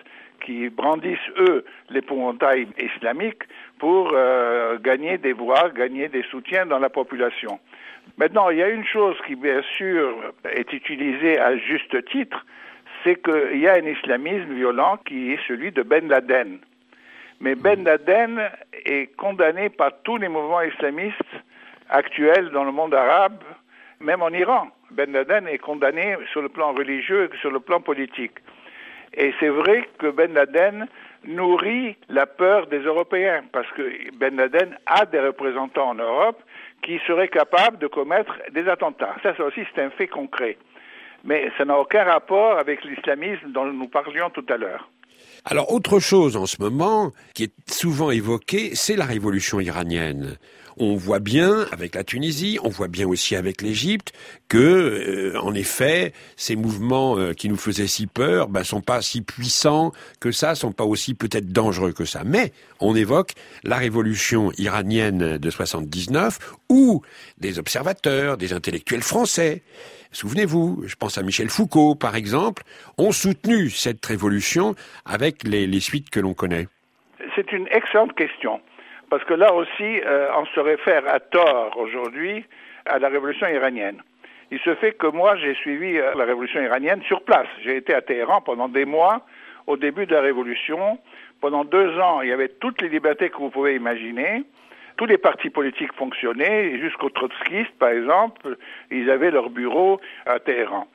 qui brandissent, eux, l'épouvantail islamique pour euh, gagner des voix, gagner des soutiens dans la population. Maintenant, il y a une chose qui, bien sûr, est utilisée à juste titre, c'est qu'il y a un islamisme violent qui est celui de Ben Laden. Mais Ben Laden est condamné par tous les mouvements islamistes actuels dans le monde arabe, même en Iran. Ben Laden est condamné sur le plan religieux et sur le plan politique. Et c'est vrai que Ben Laden nourrit la peur des Européens, parce que Ben Laden a des représentants en Europe qui seraient capables de commettre des attentats. Ça, ça aussi, c'est un fait concret. Mais ça n'a aucun rapport avec l'islamisme dont nous parlions tout à l'heure. Alors autre chose en ce moment qui est souvent évoquée, c'est la révolution iranienne. On voit bien avec la Tunisie, on voit bien aussi avec l'Égypte que, euh, en effet, ces mouvements euh, qui nous faisaient si peur, ben, sont pas si puissants que ça, sont pas aussi peut-être dangereux que ça. Mais on évoque la révolution iranienne de 79, où des observateurs, des intellectuels français, Souvenez-vous, je pense à Michel Foucault, par exemple, ont soutenu cette révolution avec les, les suites que l'on connaît. C'est une excellente question, parce que là aussi, euh, on se réfère à tort aujourd'hui à la révolution iranienne. Il se fait que moi, j'ai suivi euh, la révolution iranienne sur place. J'ai été à Téhéran pendant des mois au début de la révolution. Pendant deux ans, il y avait toutes les libertés que vous pouvez imaginer tous les partis politiques fonctionnaient, jusqu'aux trotskistes, par exemple, ils avaient leur bureau à Téhéran.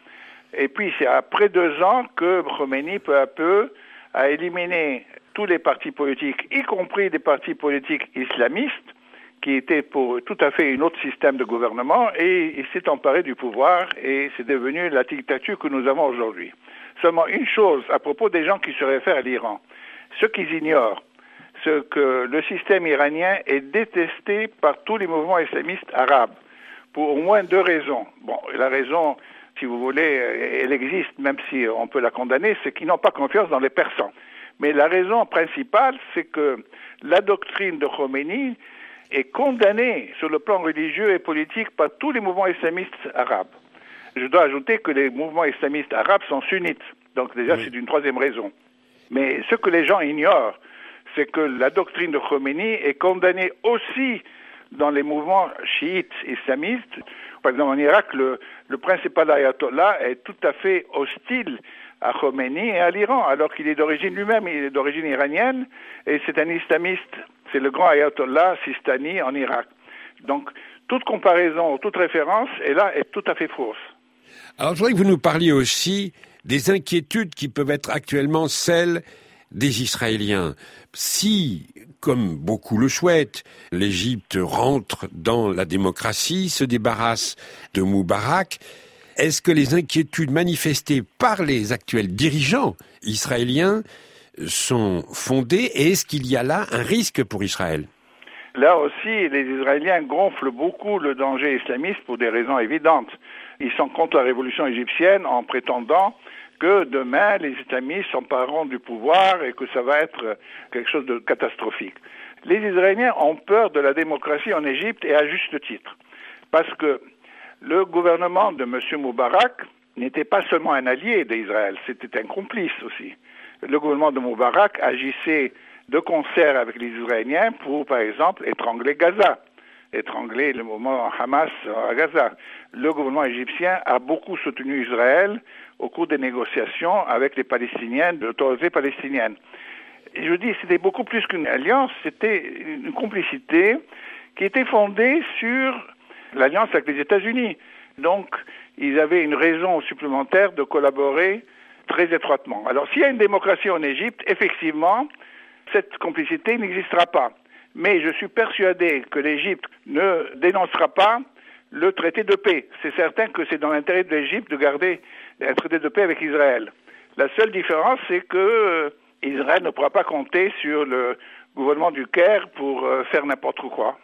Et puis c'est après deux ans que Khomeini, peu à peu, a éliminé tous les partis politiques, y compris des partis politiques islamistes, qui étaient pour tout à fait un autre système de gouvernement, et il s'est emparé du pouvoir, et c'est devenu la dictature que nous avons aujourd'hui. Seulement une chose à propos des gens qui se réfèrent à l'Iran. Ce qu'ils ignorent, que le système iranien est détesté par tous les mouvements islamistes arabes, pour au moins deux raisons. Bon, la raison, si vous voulez, elle existe, même si on peut la condamner, c'est qu'ils n'ont pas confiance dans les persans. Mais la raison principale, c'est que la doctrine de Khomeini est condamnée sur le plan religieux et politique par tous les mouvements islamistes arabes. Je dois ajouter que les mouvements islamistes arabes sont sunnites. Donc déjà, c'est une troisième raison. Mais ce que les gens ignorent, c'est que la doctrine de Khomeini est condamnée aussi dans les mouvements chiites islamistes. Par exemple, en Irak, le, principal ayatollah est tout à fait hostile à Khomeini et à l'Iran, alors qu'il est d'origine lui-même, il est d'origine iranienne, et c'est un islamiste, c'est le grand ayatollah Sistani en Irak. Donc, toute comparaison, toute référence est là est tout à fait fausse. Alors, je voudrais que vous nous parliez aussi des inquiétudes qui peuvent être actuellement celles des Israéliens. Si, comme beaucoup le souhaitent, l'Égypte rentre dans la démocratie, se débarrasse de Moubarak, est-ce que les inquiétudes manifestées par les actuels dirigeants israéliens sont fondées et est-ce qu'il y a là un risque pour Israël? Là aussi, les Israéliens gonflent beaucoup le danger islamiste pour des raisons évidentes. Ils sont contre la révolution égyptienne en prétendant que demain les islamistes s'empareront du pouvoir et que ça va être quelque chose de catastrophique. Les Israéliens ont peur de la démocratie en Égypte et à juste titre. Parce que le gouvernement de M. Moubarak n'était pas seulement un allié d'Israël, c'était un complice aussi. Le gouvernement de Moubarak agissait de concert avec les Israéliens pour, par exemple, étrangler Gaza, étrangler le mouvement Hamas à Gaza. Le gouvernement égyptien a beaucoup soutenu Israël au cours des négociations avec les Palestiniens, l'autorité palestinienne. Et je dis, c'était beaucoup plus qu'une alliance, c'était une complicité qui était fondée sur l'alliance avec les États-Unis. Donc, ils avaient une raison supplémentaire de collaborer très étroitement. Alors, s'il y a une démocratie en Égypte, effectivement, cette complicité n'existera pas. Mais je suis persuadé que l'Égypte ne dénoncera pas le traité de paix. C'est certain que c'est dans l'intérêt de l'Égypte de garder un traité de paix avec Israël. La seule différence, c'est que euh, Israël ne pourra pas compter sur le gouvernement du Caire pour euh, faire n'importe quoi.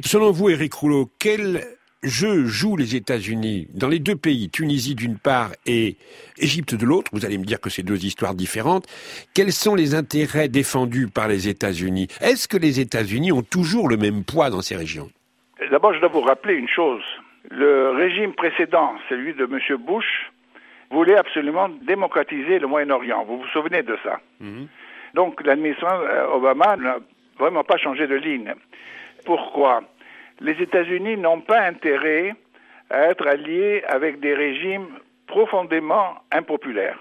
Selon vous, Éric Rouleau, quel jeu jouent les États-Unis dans les deux pays, Tunisie d'une part et Égypte de l'autre? Vous allez me dire que c'est deux histoires différentes. Quels sont les intérêts défendus par les États-Unis? Est-ce que les États-Unis ont toujours le même poids dans ces régions? D'abord, je dois vous rappeler une chose. Le régime précédent, celui de M. Bush, voulait absolument démocratiser le Moyen-Orient. Vous vous souvenez de ça? Mhm. Donc l'administration euh, Obama n'a vraiment pas changé de ligne. Pourquoi? Les États-Unis n'ont pas intérêt à être alliés avec des régimes profondément impopulaires.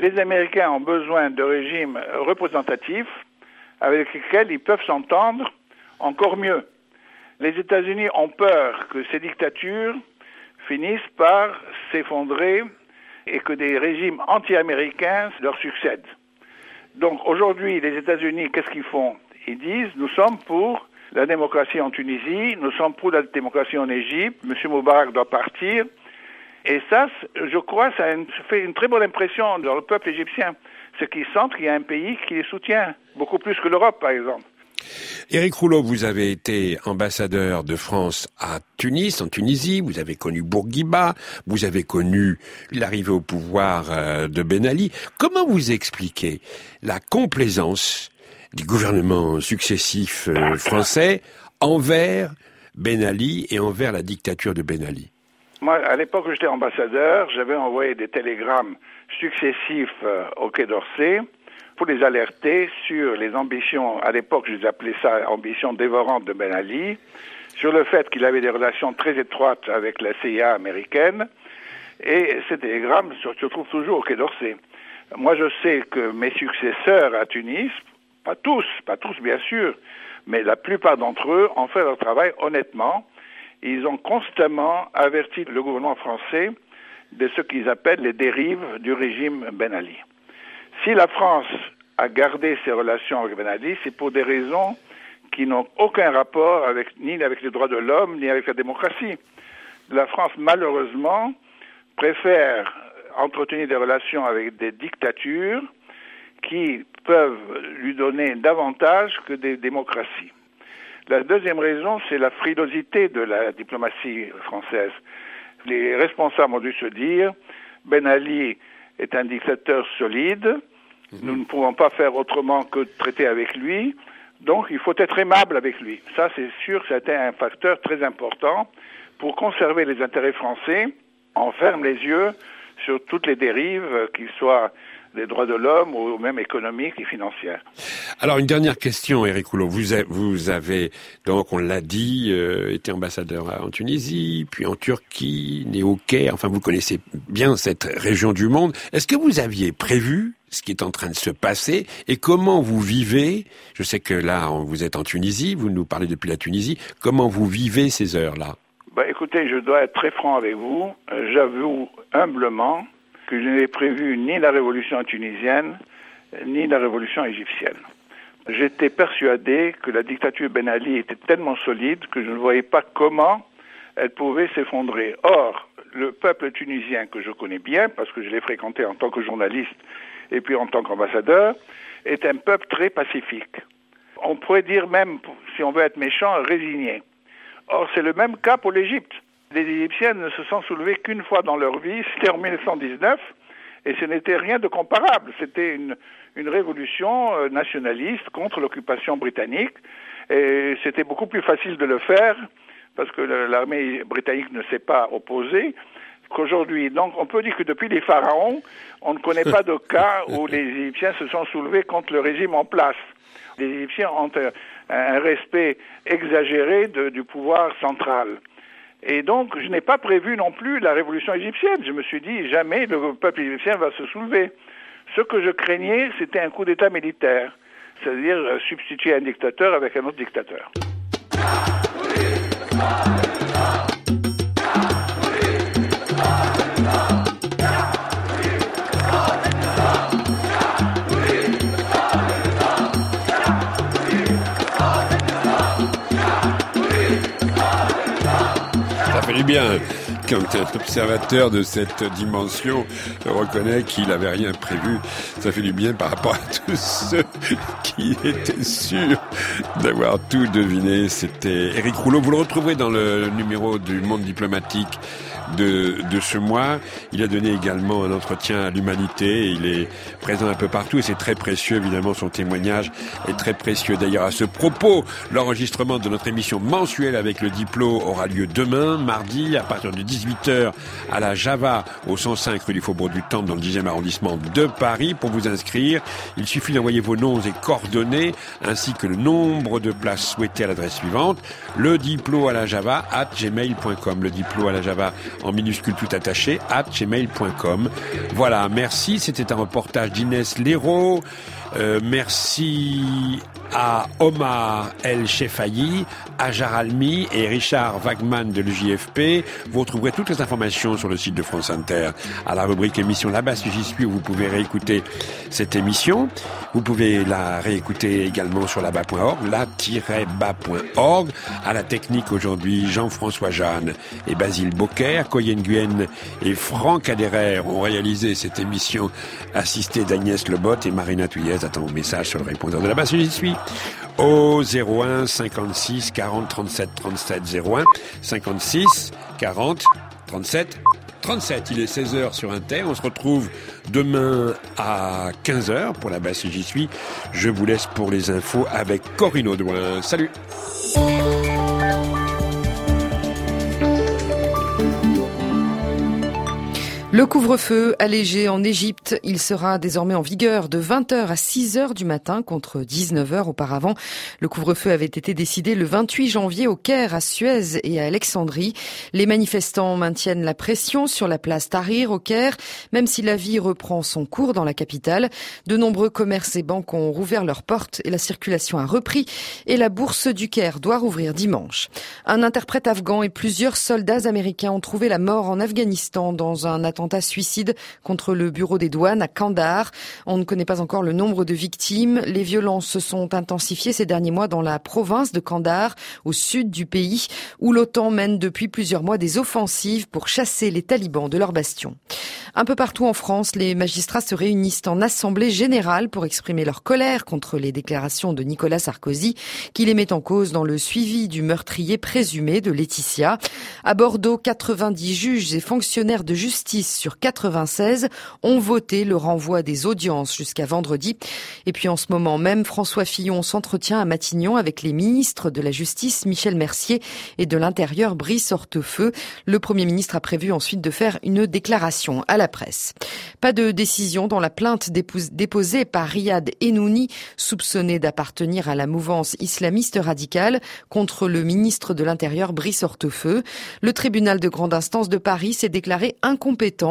Les Américains ont besoin de régimes représentatifs avec lesquels ils peuvent s'entendre encore mieux. Les États-Unis ont peur que ces dictatures finissent par s'effondrer et que des régimes anti-américains leur succèdent. Donc aujourd'hui, les États-Unis, qu'est-ce qu'ils font? Ils disent, nous sommes pour la démocratie en Tunisie, nous sommes pour la démocratie en Égypte, M. Moubarak doit partir. Et ça, je crois, ça fait une très bonne impression dans le peuple égyptien. Ce qu'ils sentent qu'il y a un pays qui les soutient, beaucoup plus que l'Europe, par exemple. Éric Rouleau, vous avez été ambassadeur de France à Tunis, en Tunisie, vous avez connu Bourguiba, vous avez connu l'arrivée au pouvoir euh, de Ben Ali. Comment vous expliquez la complaisance des gouvernements successifs euh, français envers Ben Ali et envers la dictature de Ben Ali? Moi, à l'époque où j'étais ambassadeur, j'avais envoyé des télégrammes successifs euh, au Quai d'Orsay pour les alerter sur les ambitions, à l'époque je les appelais ça ambitions dévorantes de Ben Ali, sur le fait qu'il avait des relations très étroites avec la CIA américaine, et ces télégrammes se, trouvent toujours au Quai d'Orsay. Moi je sais que mes successeurs à Tunis, pas tous, pas tous bien sûr, mais la plupart d'entre eux ont fait leur travail honnêtement. Ils ont constamment averti le gouvernement français de ce qu'ils appellent les dérives du régime Ben Ali. Si la France a gardé ses relations avec Ben Ali, c'est pour des raisons qui n'ont aucun rapport avec, ni avec les droits de l'homme, ni avec la démocratie. La France, malheureusement, préfère entretenir des relations avec des dictatures qui peuvent lui donner davantage que des démocraties. La deuxième raison, c'est la frilosité de la diplomatie française. Les responsables ont dû se dire, Ben Ali est un dictateur solide, nous ne pouvons pas faire autrement que de traiter avec lui, donc il faut être aimable avec lui. Ça, c'est sûr, c'était un facteur très important pour conserver les intérêts français. On ferme les yeux sur toutes les dérives, qu'ils soient des droits de l'homme ou même économiques et financières. Alors une dernière question, Éric Rouleau. Vous, a- vous avez donc, on l'a dit, euh, été ambassadeur en Tunisie, puis en Turquie, né au Caire. Enfin, vous connaissez bien cette région du monde. Est-ce que vous aviez prévu ce qui est en train de se passer et comment vous vivez Je sais que là, vous êtes en Tunisie. Vous nous parlez depuis la Tunisie. Comment vous vivez ces heures-là? Bah, écoutez, je dois être très franc avec vous. Euh, J'avoue humblement que je n'ai prévu ni la révolution tunisienne, ni la révolution égyptienne. J'étais persuadé que la dictature Ben Ali était tellement solide que je ne voyais pas comment elle pouvait s'effondrer. Or, le peuple tunisien que je connais bien, parce que je l'ai fréquenté en tant que journaliste et puis en tant qu'ambassadeur, est un peuple très pacifique. On pourrait dire même, si on veut être méchant, résigné. Or, c'est le même cas pour l'Égypte. Les Égyptiens ne se sont soulevés qu'une fois dans leur vie, c'était en 1919, Et ce n'était rien de comparable. C'était une, une révolution euh, nationaliste contre l'occupation britannique. Et c'était beaucoup plus facile de le faire parce que l'armée britannique ne s'est pas opposée qu'aujourd'hui. Donc on peut dire que depuis les pharaons, on ne connaît pas de cas où [LAUGHS] les Égyptiens se sont soulevés contre le régime en place. Les Égyptiens ont un, respect exagéré du pouvoir central. Et donc, je n'ai pas prévu non plus la révolution égyptienne. Je me suis dit, jamais le peuple égyptien va se soulever. Ce que je craignais, c'était un coup d'État militaire, c'est-à-dire euh, substituer un dictateur avec un autre dictateur. Bien. Quand un observateur de cette dimension reconnaît qu'il n'avait rien prévu, ça fait du bien par rapport à tous ceux qui étaient sûrs d'avoir tout deviné. C'était Eric Rouleau. Vous le retrouverez dans le numéro du Monde diplomatique de, de ce mois. Il a donné également un entretien à l'humanité. Il est présent un peu partout et c'est très précieux, évidemment, son témoignage est très précieux. D'ailleurs, à ce propos, l'enregistrement de notre émission mensuelle avec le diplôme aura lieu demain, mardi, à partir de 18h à la Java, au 105 rue du Faubourg du Temple, dans le 10e arrondissement de Paris. Pour vous inscrire, il suffit d'envoyer vos noms et coordonnées, ainsi que le nombre de places souhaitées à l'adresse suivante, le diplôme à la Java, at gmail.com. Le diplôme à la Java en minuscule tout attaché, at gmail.com. Voilà, merci. C'était un reportage d'Inès Léraud. Euh, merci à Omar El Chefayi, Ajar Almi et Richard Wagman de l'UJFP. Vous retrouverez toutes les informations sur le site de France Inter à la rubrique émission là-bas si j'y suis vous pouvez réécouter cette émission. Vous pouvez la réécouter également sur là-bas.org, la-bas.org. À la technique aujourd'hui, Jean-François Jeanne et Basile Bocquer, Coyen Guen et Franck Aderer ont réalisé cette émission assistée d'Agnès Lebot et Marina Tuyez. Attends mon message sur le répondeur de là-bas si j'y suis au 01 56 40 37 37 01 56 40 37 37. Il est 16h sur Inter. On se retrouve demain à 15h pour la basse J'y suis. Je vous laisse pour les infos avec Corinne Audouin. Salut Le couvre-feu allégé en Égypte, il sera désormais en vigueur de 20h à 6h du matin contre 19h auparavant. Le couvre-feu avait été décidé le 28 janvier au Caire, à Suez et à Alexandrie. Les manifestants maintiennent la pression sur la place Tahrir au Caire, même si la vie reprend son cours dans la capitale. De nombreux commerces et banques ont rouvert leurs portes et la circulation a repris et la bourse du Caire doit rouvrir dimanche. Un interprète afghan et plusieurs soldats américains ont trouvé la mort en Afghanistan dans un attentat attentat suicide contre le bureau des douanes à Kandahar. On ne connaît pas encore le nombre de victimes. Les violences se sont intensifiées ces derniers mois dans la province de Kandahar, au sud du pays, où l'OTAN mène depuis plusieurs mois des offensives pour chasser les talibans de leur bastion. Un peu partout en France, les magistrats se réunissent en assemblée générale pour exprimer leur colère contre les déclarations de Nicolas Sarkozy, qui les met en cause dans le suivi du meurtrier présumé de Laetitia. À Bordeaux, 90 juges et fonctionnaires de justice sur 96 ont voté le renvoi des audiences jusqu'à vendredi. Et puis en ce moment même, François Fillon s'entretient à Matignon avec les ministres de la Justice, Michel Mercier, et de l'Intérieur, Brice Hortefeux. Le Premier ministre a prévu ensuite de faire une déclaration à la presse. Pas de décision dans la plainte déposée par Riyad Enouni, soupçonné d'appartenir à la mouvance islamiste radicale, contre le ministre de l'Intérieur, Brice Hortefeux. Le tribunal de grande instance de Paris s'est déclaré incompétent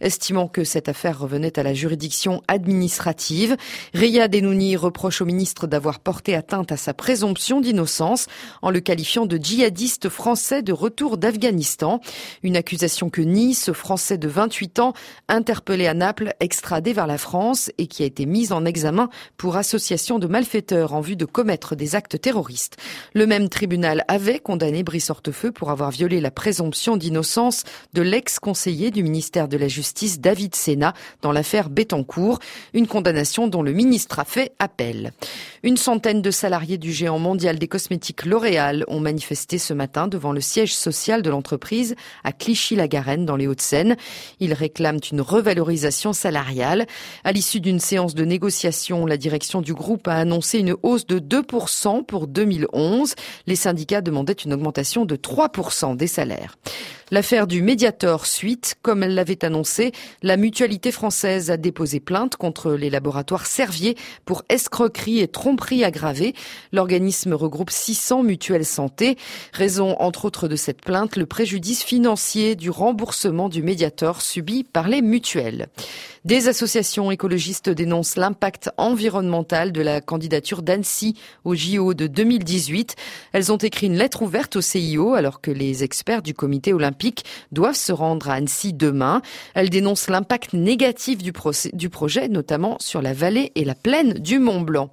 estimant que cette affaire revenait à la juridiction administrative. Riyad Enouni reproche au ministre d'avoir porté atteinte à sa présomption d'innocence en le qualifiant de djihadiste français de retour d'Afghanistan. Une accusation que nie ce français de 28 ans, interpellé à Naples, extradé vers la France et qui a été mis en examen pour association de malfaiteurs en vue de commettre des actes terroristes. Le même tribunal avait condamné Brice Hortefeux pour avoir violé la présomption d'innocence de l'ex-conseiller du ministère de la Justice David Sena dans l'affaire Bettencourt, une condamnation dont le ministre a fait appel. Une centaine de salariés du géant mondial des cosmétiques L'Oréal ont manifesté ce matin devant le siège social de l'entreprise à Clichy-la-Garenne dans les Hauts-de-Seine. Ils réclament une revalorisation salariale. À l'issue d'une séance de négociation, la direction du groupe a annoncé une hausse de 2% pour 2011. Les syndicats demandaient une augmentation de 3% des salaires. L'affaire du Mediator suite, comme elle l'avait annoncé, la mutualité française a déposé plainte contre les laboratoires Servier pour escroquerie et tromperie aggravée. L'organisme regroupe 600 mutuelles santé. Raison, entre autres, de cette plainte, le préjudice financier du remboursement du Mediator subi par les mutuelles. Des associations écologistes dénoncent l'impact environnemental de la candidature d'Annecy au JO de 2018. Elles ont écrit une lettre ouverte au CIO alors que les experts du comité olympique doivent se rendre à Annecy demain. Elles dénoncent l'impact négatif du, projet, notamment sur la vallée et la plaine du Mont Blanc.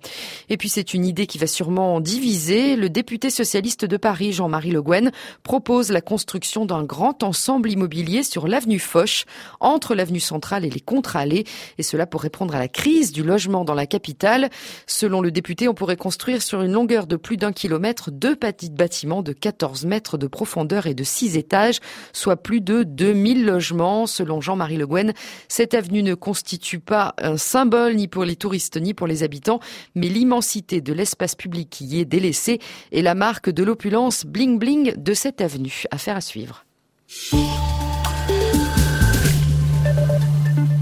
Et puis c'est une idée qui va sûrement diviser. Le député socialiste de Paris, Jean-Marie Le Guen, propose la construction d'un grand ensemble immobilier sur l'avenue Foch, entre l'avenue centrale et les contrats et cela pour répondre à la crise du logement dans la capitale. Selon le député, on pourrait construire sur une longueur de plus d'un kilomètre deux petits bâtiments de 14 mètres de profondeur et de 6 étages, soit plus de 2000 logements. Selon Jean-Marie Le Guen, cette avenue ne constitue pas un symbole ni pour les touristes ni pour les habitants, mais l'immensité de l'espace public qui y est délaissé est la marque de l'opulence bling bling de cette avenue. Affaire à suivre.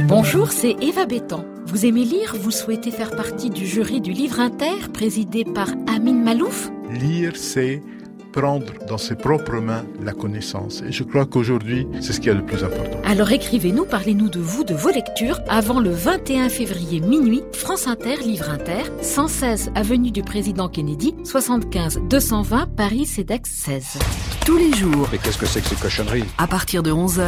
Bonjour, c'est Eva Bétan. Vous aimez lire Vous souhaitez faire partie du jury du livre inter présidé par Amin Malouf? Lire, c'est prendre dans ses propres mains la connaissance. Et je crois qu'aujourd'hui, c'est ce qui est le plus important. Alors écrivez-nous, parlez-nous de vous, de vos lectures, avant le 21 février minuit, France Inter, Livre Inter, 116 avenue du Président Kennedy, 75 220 Paris, CEDEX 16. Tous les jours. Mais qu'est-ce que c'est que ces cochonneries? À partir de 11h.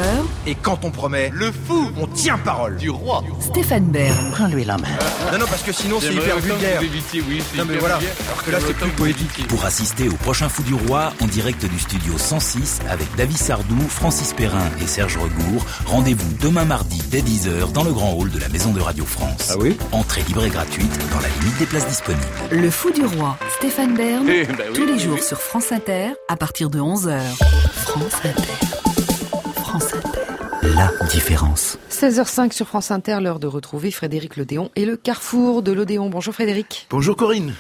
Et quand on promet, le fou, on tient parole. Du roi. Stéphane Bern. Prends-lui la main. Non, non, parce que sinon c'est hyper vulgaire. oui, non, mais voilà. Alors que là, c'est plus poétique. Pour assister au prochain Fou du Roi, en direct du studio 106 avec David Sardou, Francis Perrin et Serge Regour, rendez-vous demain mardi dès 10h dans le grand hall de la Maison de Radio France. Ah oui? Entrée libre et gratuite dans la limite des places disponibles. Le Fou du Roi, Stéphane Bern, Eh, oui, tous les oui, jours oui. sur France Inter, à partir de 11h. France Inter. France Inter. La différence. 16h05 sur France Inter, l'heure de retrouver Frédéric Lodéon et le carrefour de l'Odéon. Bonjour Frédéric. Bonjour Corinne.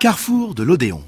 Carrefour de l'Odéon.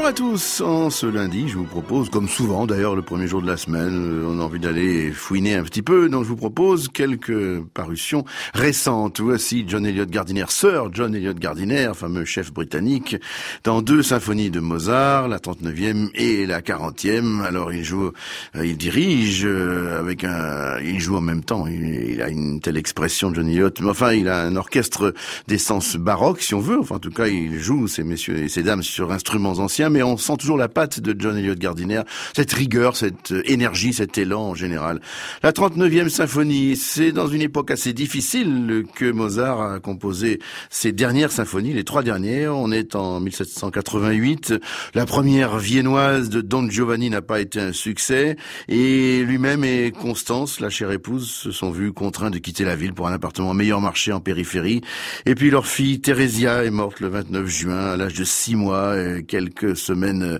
Bonjour à tous. En ce lundi, je vous propose, comme souvent d'ailleurs le premier jour de la semaine, euh, on a envie d'aller fouiner un petit peu, donc je vous propose quelques parutions récentes. Voici John Elliott Gardiner, Sir John Elliott Gardiner, fameux chef britannique, dans deux symphonies de Mozart, la 39e et la 40e. Alors il joue, euh, il dirige euh, avec un, il joue en même temps. Il, a une telle expression, John Elliott. Mais enfin, il a un orchestre d'essence baroque, si on veut. Enfin, en tout cas, il joue ces messieurs et ces dames sur instruments anciens, mais on sent toujours la patte de John Elliott Gardiner, cette rigueur, cette euh, énergie, cet élan en général. La 39e symphonie, c'est dans une époque assez difficile que Mozart a composé ses dernières symphonies, les trois dernières. On est en 1788. La première viennoise de Don Giovanni n'a pas été un succès et lui-même et Constance, la chère épouse, se sont vus contraints de quitter la ville pour un appartement meilleur marché en périphérie. Et puis leur fille Theresia est morte le 29 juin à l'âge de six mois, euh, quelques semaines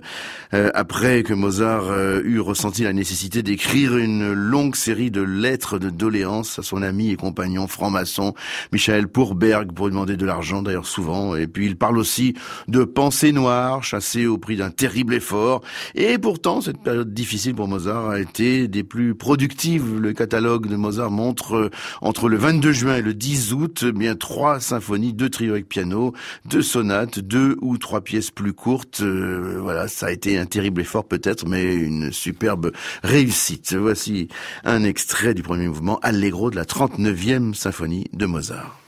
euh, après que Mozart euh, eut ressenti la nécessité d'écrire une longue série de lettres de doléances à son ami et compagnon franc-maçon Michael Pourberg pour lui demander de l'argent d'ailleurs souvent. Et puis il parle aussi de pensées noires chassées au prix d'un terrible effort. Et pourtant cette période difficile pour Mozart a été des plus productives. Le catalogue de Mozart montre euh, entre le 22 juin et le 10 août eh bien trois symphonies, deux trios avec piano, deux sonates, deux ou trois pièces plus courtes. Euh, voilà, ça a été un terrible effort peut-être, mais une superbe réussite. Voici un extrait du premier mouvement Allegro de la 39e symphonie de Mozart.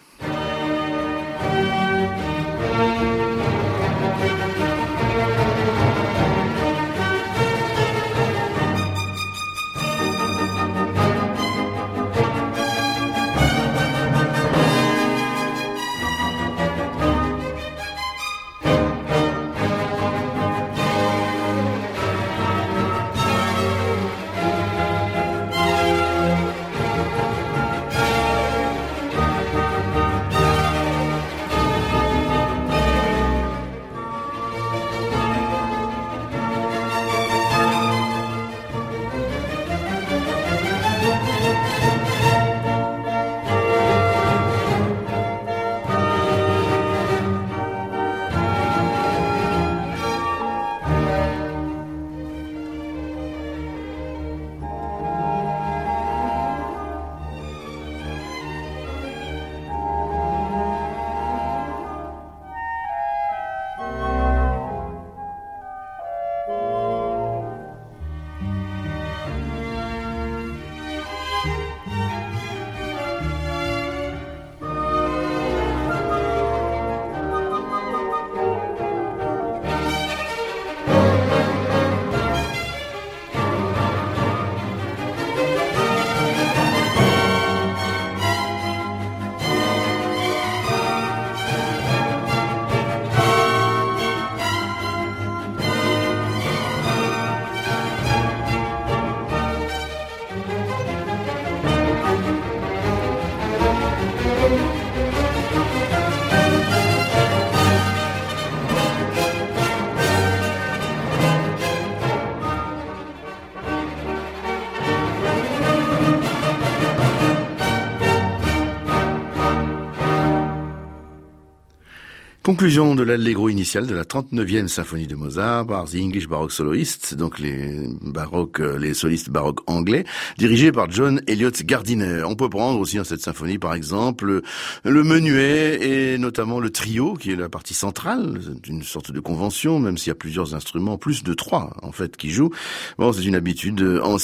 Conclusion de l'allegro initial de la 39e symphonie de Mozart par The English Baroque Soloists, donc les baroques, euh, les solistes baroques anglais, dirigés par John Elliott Gardiner. On peut prendre aussi dans cette symphonie, par exemple, le menuet et notamment le trio, qui est la partie centrale d'une sorte de convention, même s'il y a plusieurs instruments, plus de trois, en fait, qui jouent. Bon, c'est une habitude ancienne